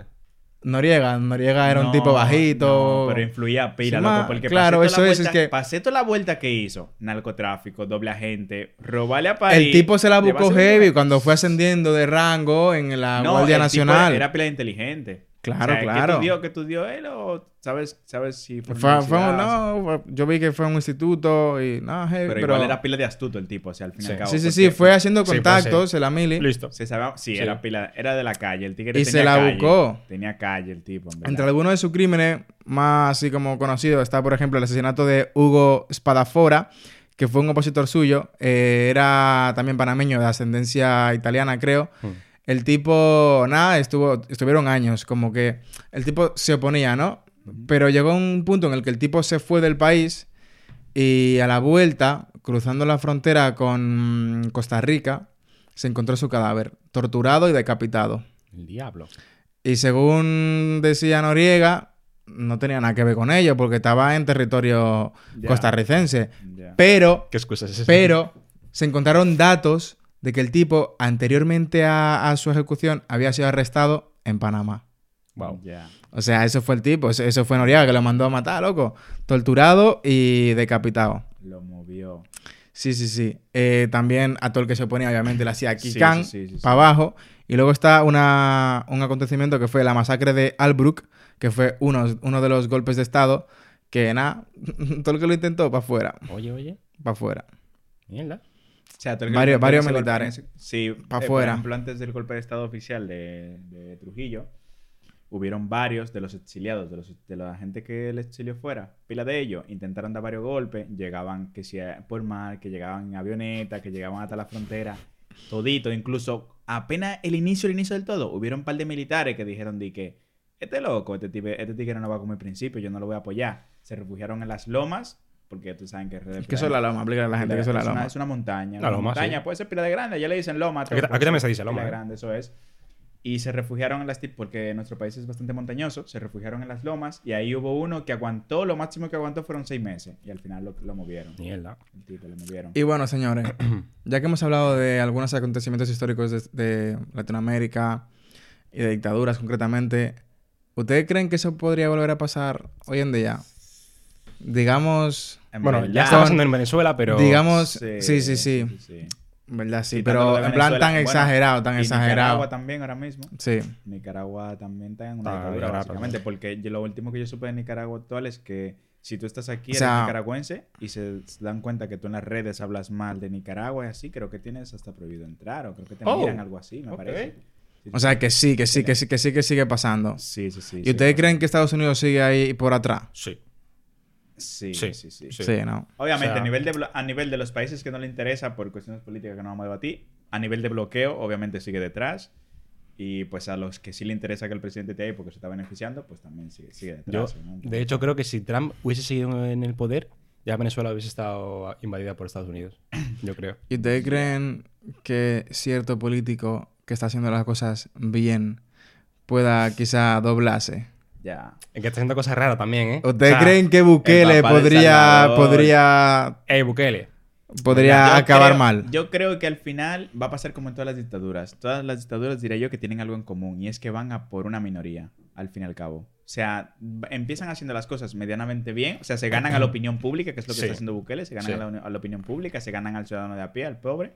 Noriega, Noriega era un tipo bajito. no, pero influía pila, Sí, loco. Porque claro, pasé toda la eso es, vuelta- es que- Pasé toda la vuelta que hizo. Narcotráfico, doble agente, robarle a París. el tipo se la buscó heavy cuando fue ascendiendo de rango en la No, Guardia el tipo Nacional. Era, era pila inteligente. Claro, O sea, claro. ¿Qué estudió, qué estudió él o sabes, sabes si fue, Fue, fue no, fue- yo vi que fue a un instituto y no, Pero, pero, igual era pila de astuto el tipo, o sea, al fin y Sí. al cabo. Sí, sí, sí, fue haciendo Sí, contactos en la mili. Listo. Se sabía, sí, Sí. era pila, era de la calle, el tigre Y tenía se la calle. buscó. Tenía calle el tipo, en. Entre algunos de sus crímenes más así como conocidos está, por ejemplo, el asesinato de Hugo Spadafora, que fue un opositor suyo. Eh, era también panameño de ascendencia italiana, creo. Hmm. El tipo, nada, estuvo, estuvieron años, como que el tipo se oponía, ¿no? Pero llegó un punto en el que el tipo se fue del país y a la vuelta, cruzando la frontera con Costa Rica, se encontró su cadáver, torturado y decapitado. El diablo. Y según decía Noriega, no tenía nada que ver con ello porque estaba en territorio costarricense. Pero, ¿Qué excusas es pero, se encontraron datos de que el tipo, anteriormente a, a su ejecución, había sido arrestado en Panamá. Wow. Ya. O sea, eso fue el tipo, eso, eso fue Noriega que lo mandó a matar, loco. Torturado y decapitado. Lo movió. Sí, sí, sí. Eh, también a todo el que se oponía, obviamente, le hacía Sí, Kikán sí, sí, sí, sí. para abajo. Y luego está una, un acontecimiento que fue la masacre de Albrook, que fue uno, uno de los golpes de Estado, que nada, todo el que lo intentó, para afuera, Oye, oye. para afuera. Mierda. Sea, el Varios- varios golpe- militares. Sí, eh, Por fuera. ejemplo, antes del golpe de Estado oficial de, de Trujillo, hubieron varios de los exiliados, de, los, de la gente que el exilio fuera, pila de ellos, intentaron dar varios golpes, llegaban que sea por mar, que llegaban en avioneta, que llegaban hasta la frontera, todito, incluso apenas el inicio, el inicio del todo, hubieron un par de militares que dijeron de que este loco, este, tibe- este tigre no va con mi principio, yo no lo voy a apoyar. Se refugiaron en las lomas, porque tú saben que RD ¿Qué son la loma? Explícale a la gente que es, la loma. es una montaña. La Una loma, montaña sí. puede ser pila de grande, ya le dicen loma. Aquí- aquí también se dice loma, Pila ¿eh? grande, eso es. Y se refugiaron en las... Porque nuestro país es bastante montañoso. Se refugiaron en las lomas. Y ahí hubo uno que aguantó... Lo máximo que aguantó fueron seis meses. Y al final lo, lo movieron. Mierda. El tipo lo movieron. Y bueno, señores, ya que hemos hablado de algunos acontecimientos históricos de, de Latinoamérica y de dictaduras concretamente, ¿ustedes creen que eso podría volver a pasar hoy en día? Digamos, En Bueno, verdad, ya está pasando en Venezuela, pero. digamos, sí, sí, sí, sí, sí. ¿verdad? Sí, pero en plan Venezuela, tan bueno, exagerado, tan y exagerado. Nicaragua también ahora mismo. Sí, Nicaragua también está en una dictadura, básicamente. Porque yo- lo último que yo supe de Nicaragua actual es que si tú estás aquí, O eres sea- nicaragüense y se dan cuenta que tú en las redes hablas mal de Nicaragua y así, creo que tienes hasta prohibido entrar o creo que te Oh, miran algo así, me parece. Sí, o sea que sí, que sí, que sí, que sí que sigue pasando. Sí, sí, sí. ¿Y ustedes creen que Estados Unidos sigue ahí por atrás? Sí. Sí, Sí, sí, sí. sí. Sí, ¿no? Obviamente, O sea- a, nivel de a nivel de los países que no le interesa por cuestiones políticas que no vamos a debatir, a nivel de bloqueo, obviamente sigue detrás. Y pues a los que sí le interesa que el presidente esté ahí porque se está beneficiando, pues también sigue, sigue Yo, detrás. ¿no? de hecho, creo que si Trump hubiese seguido en el poder, ya Venezuela hubiese estado invadida por Estados Unidos. Yo creo. ¿Y ustedes creen que cierto político que está haciendo las cosas bien pueda quizá doblarse? Ya. Es que está haciendo cosas raras también, ¿eh? ¿Ustedes O sea, creen que Bukele podría, podría, Ey, Bukele. podría Yo acabar creo- mal? Yo creo que al final va a pasar como en todas las dictaduras. Todas las dictaduras, diré yo, que tienen algo en común y es que van a por una minoría, al fin y al cabo. O sea, empiezan haciendo las cosas medianamente bien. O sea, se ganan a la opinión pública, que es lo que Sí. está haciendo Bukele. Se ganan Sí. a, la, a la opinión pública, se ganan al ciudadano de a pie, al pobre.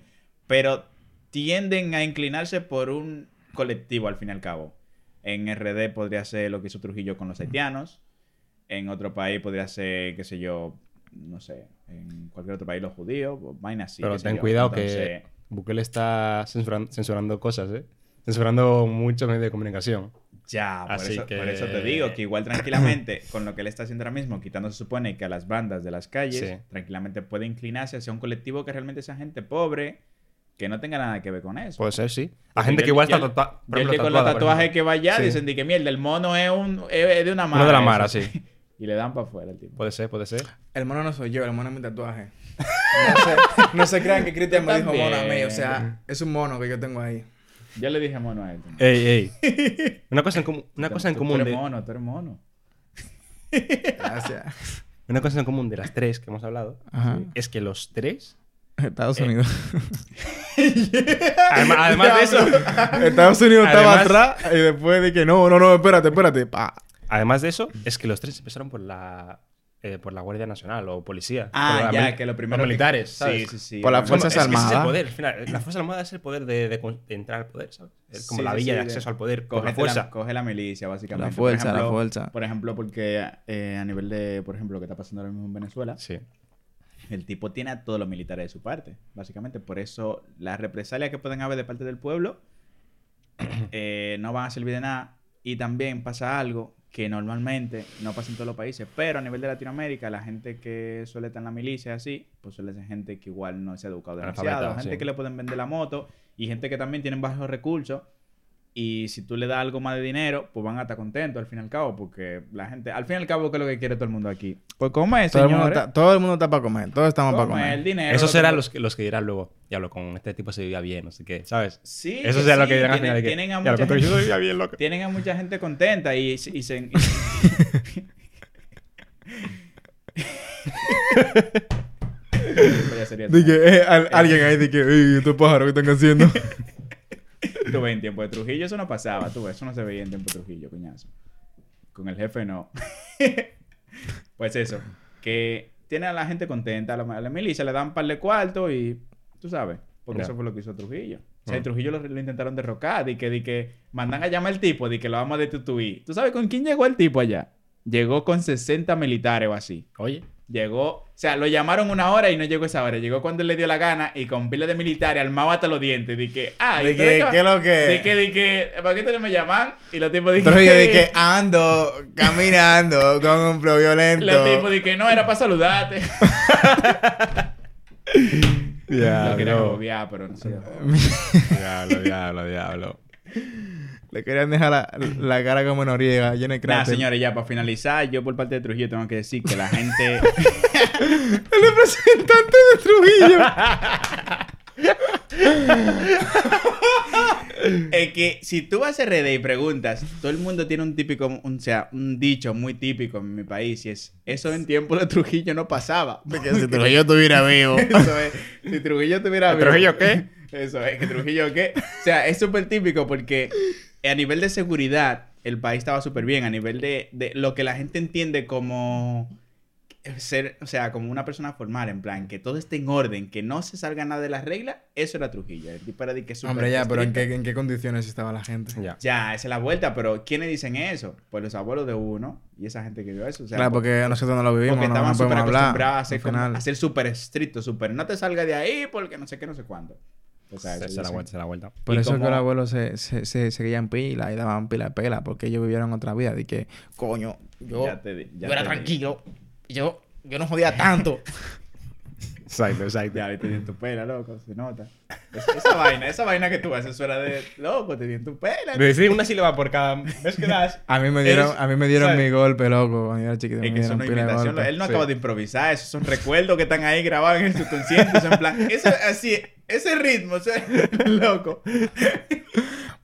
Pero tienden a inclinarse por un colectivo, al fin y al cabo. En RD podría ser lo que hizo Trujillo con los haitianos. En otro país podría ser, qué sé yo, no sé, en cualquier otro país los judíos, o vainas así. Pero ten yo. cuidado Entonces, que Bukele está censuran- censurando cosas, ¿eh? Censurando muchos medios de comunicación. Ya, por, eso, que- por eso te digo que igual tranquilamente, con lo que él está haciendo ahora mismo, quitando se supone que a las bandas de las calles, Sí. tranquilamente puede inclinarse hacia un colectivo que realmente sea gente pobre, que no tenga nada que ver con eso. Puede ser, sí. Porque gente yo- que igual yo- está tatuada. Yo el que con los tatuajes que vaya Sí. dicen de que mierda, el mono es, un, es de una mara. Uno de la eso. mara, sí. Y le dan para afuera el tipo. Puede ser, puede ser. El mono no soy yo, el mono es mi tatuaje. No se, no se crean que Cristian me dijo mono a mí, o sea, es un mono que yo tengo ahí. Yo le dije mono a él. Ey, ey. Una cosa en, común- una cosa en Tú- común Tú eres de, mono, tú eres mono. Gracias. una cosa en común de las tres que hemos hablado Ajá. es que los tres, Estados Eh, Unidos. además, además de eso, Estados Unidos estaba atrás y después de que no, no, no, espérate, espérate. Pa. además de eso, es que los tres empezaron por la eh, por la Guardia Nacional o policía. Ah, Por ya, que lo primero. los militares, Sí, ¿sabes? sí, sí. Por las. Fuerzas es que ese es el Armadas. poder, al final. La Fuerza Armada es el poder de, de con- de entrar al poder, ¿sabes? Es como Sí, la villa sí, de de- acceso al poder con la coge la milicia, básicamente. La fuerza, la fuerza. Por ejemplo, porque eh, a nivel de, por ejemplo, lo que está pasando ahora mismo en Venezuela, Sí. El tipo tiene a todos los militares de su parte, básicamente. Por eso las represalias que pueden haber de parte del pueblo eh, no van a servir de nada. Y también pasa algo que normalmente no pasa en todos los países, pero a nivel de Latinoamérica, la gente que suele estar en la milicia así, pues suele ser gente que igual no se ha educado demasiado, gente sí. que le pueden vender la moto y gente que también tienen bajos recursos. Y si tú le das algo más de dinero, pues van a estar contentos al fin y al cabo, porque la gente, al fin y al cabo, ¿qué es lo que quiere todo el mundo aquí? Pues comer, Todo el, mundo está, todo el mundo está para comer, todos estamos para Comer, el dinero. Lo que- serán los, que- los que dirán luego, diablo, con este tipo se vivía bien, no sé qué, ¿sabes? Sí, Eso será lo que dirán al tienen- final. de que, tienen a "Diablo, mucha gente- se vivía bien, loco. Tienen a mucha gente contenta y, y se... y- ya De que, eh, al- alguien ahí que, "Ey, estos pájaros que están haciendo. Tú ves, en tiempo de Trujillo eso no pasaba, tú ves, eso no se veía en tiempo de Trujillo, coñazo. Con el jefe no. pues eso, que tiene a la gente contenta, a la, a la milicia le dan un par de cuartos y tú sabes, porque Ya. eso fue lo que hizo Trujillo. O sea, en Mm. Trujillo lo, lo intentaron derrocar, de que, de que mandan a llamar al tipo, de que lo vamos a destituir. ¿Tú sabes con quién llegó el tipo allá? Llegó con 60 militares o así. Oye, Llegó, o sea, lo llamaron una hora y no llegó esa hora. Llegó cuando él le dio la gana y con pila de militares armado hasta los dientes. Que, ah, De ¿y que, ¿qué es lo que? De que, de que, ¿para qué ustedes me llaman? Y los tipos dicen, Pero yo que ando caminando con un flow violento. los tipos que no, era para saludarte. ya, lo obviar, pero no sé. Diablo, diablo, diablo. Le querían dejar la, la cara como Noriega, llena de señores, ya para finalizar, yo por parte de Trujillo tengo que decir que la gente. El representante de Trujillo. es que si tú vas a RD y preguntas, todo el mundo tiene un típico, un, o sea, un dicho muy típico en mi país y es: Eso en tiempo de Trujillo no pasaba. Porque si Trujillo estuviera vivo. Eso es. Si Trujillo tuviera vivo. ¿Trujillo qué? Eso es, que Trujillo qué. O sea, es súper típico porque a nivel de seguridad, el país estaba súper bien. A nivel de, de lo que la gente entiende como ser, o sea, como una persona formal, en plan, que todo esté en orden, que no se salga nada de las reglas, eso era Trujillo. El tipo era de que súper Hombre, ya, pero ¿en qué. ¿en qué condiciones estaba la gente? Ya. Ya, esa es la vuelta, pero ¿quiénes dicen eso? Pues los abuelos de uno y esa gente que vio eso. O sea, claro, porque nosotros no lo vivimos, porque no, estaban no súper podemos hablar. acostumbrados a ser, como- a ser súper estrictos, súper. No te salgas de ahí porque no sé qué, no sé cuándo. O sea, Se la vuelta, se la vuelta. Por y eso como- que los abuelos se, se, se seguían pila y daban pila de pela, porque ellos vivieron otra vida. De que, coño, yo, Ya te di- ya yo era di. tranquilo, yo, yo no jodía tanto. Exacto, exacto. Ya, en tu pela, loco, se nota. Esa, esa vaina, esa vaina que tú haces suena de loco, te di en tu pela. Me decís una sílaba por cada vez que das. A mí me dieron, Es- a mí me dieron ¿sabes? mi golpe, loco, cuando yo era chiquito. Es me que eso dieron no es imitación. Él no Sí. acaba de improvisar, esos son recuerdos que están ahí grabados en el subconsciente. En plan, eso así, ese ritmo, o sea, loco.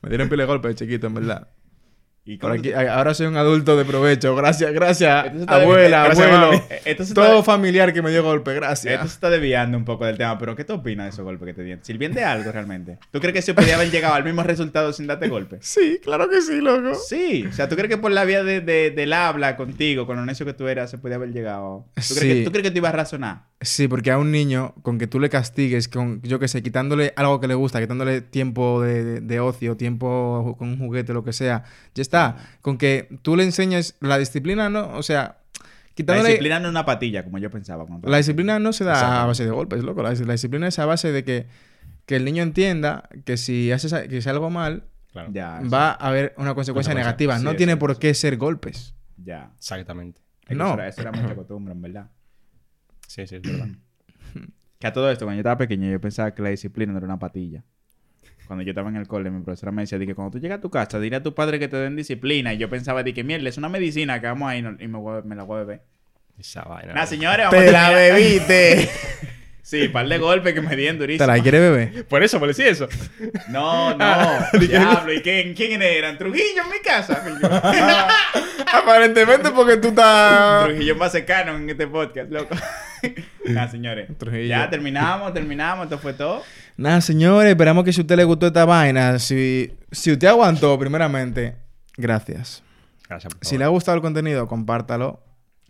Me dieron pila de golpe de chiquito, en verdad. Y aquí, ahora soy un adulto de provecho. Gracias, gracias, abuela, abuelo. está- Todo familiar que me dio golpe, gracias. Esto se está desviando un poco del tema, pero ¿qué te opinas de esos golpes que te dieron? ¿Sirvieron de algo realmente? ¿Tú crees que se podía haber llegado al mismo resultado sin darte golpe? Sí, claro que sí, loco. Sí, o sea, ¿tú crees que por la vía de, de- del habla contigo, con lo necio que tú eras, se podía haber llegado? ¿Tú, Sí. crees, que, ¿Tú crees que tú ibas a razonar? Sí, porque a un niño, con que tú le castigues, con, yo qué sé, quitándole algo que le gusta, quitándole tiempo de, de- de ocio, tiempo con un juguete, lo que sea, ya está. Con que tú le enseñes la disciplina, ¿no? O sea, La quitándole... disciplina no es una patilla, como yo pensaba. cuando- La disciplina no se da Exacto. a base de golpes, loco. La, la disciplina es a base de que, que el niño entienda que si haces que si algo mal, Claro. Ya, va a haber una consecuencia Consecuencia. negativa. Sí, no tiene por qué ser golpes. ya. Exactamente. Es que No. Eso era, eso era mucha costumbre, en verdad. Sí, sí, es verdad. Que a todo esto, cuando yo estaba pequeño, yo pensaba que la disciplina no era una patilla. Cuando yo estaba en el cole, mi profesora me decía de que cuando tú llegas a tu casa, dile a tu padre que te den disciplina. Y yo pensaba de que, mierda, es una medicina que vamos ahí y me, voy a- me la voy a beber. Esa vaina. Nada, señores, vamos ¡Te a la terminar. bebiste! Sí, par de golpes que me dieron ¿Te durísimo. la quiere beber? Por eso, por decir eso. No, no, diablo. ¿Y quién, quién eran? Trujillo en mi casa. Aparentemente porque tú estás... Trujillo más cercano en este podcast, loco. Nada, señores. Trujillo. Ya terminamos, terminamos. Esto fue todo. Nada, señores, esperamos que si a usted le gustó esta vaina, si, si usted aguantó, primeramente, gracias. Gracias por Si le ha gustado el contenido, compártalo.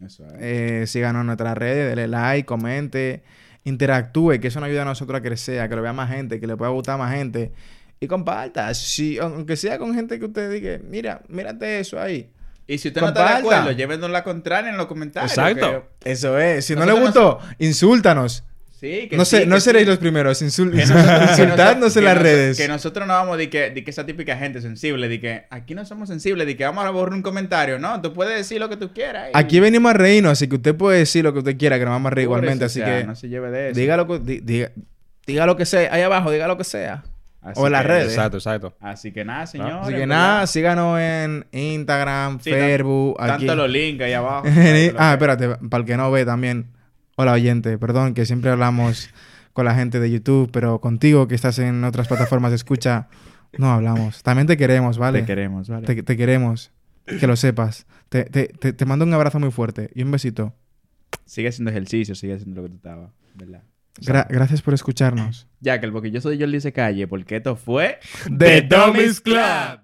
Eso es. Eh, síganos en nuestras redes, dele like, comente, interactúe, que eso nos ayuda a nosotros a crecer, a que lo vea más gente, que le pueda gustar a más gente. Y comparta, si, aunque sea con gente que usted diga, mira, mírate eso ahí. Y si usted no está de acuerdo, llévenos la contraria en los comentarios. Exacto. que- Eso es. Si no le gustó, insúltanos. Sí, que No, sé, sí, no que seréis sí. los primeros. Insul insultadnos en las redes. Que nosotros no vamos de que, de que esa típica gente sensible, de que aquí no somos sensibles, de que vamos a borrar un comentario. No, tú puedes decir lo que tú quieras. y- Aquí venimos a reírnos, así que usted puede decir lo que usted quiera, que nos vamos a reír Por igualmente. eso, Así que No se lleve de eso. diga lo que, di- diga, diga lo que sea. Ahí abajo, diga lo que sea. Así o en las redes. Exacto, exacto. Así que nada, señores. Así que nada, verdad. síganos en Instagram, Sí, tan- Facebook, aquí. Tanto los links ahí abajo. ah, espérate, para el que no ve también. Hola oyente, perdón que siempre hablamos con la gente de YouTube, pero contigo que estás en otras plataformas de escucha, no hablamos. También te queremos, ¿vale? Te queremos, ¿vale? Te, te queremos. Que lo sepas. Te, te, te, te mando un abrazo muy fuerte y un besito. Sigue haciendo ejercicio, sigue haciendo lo que tú estabas, ¿verdad? Gra- gracias por escucharnos. Ya que el boquilloso de Jordi se calle, porque esto fue... The Dummies Club.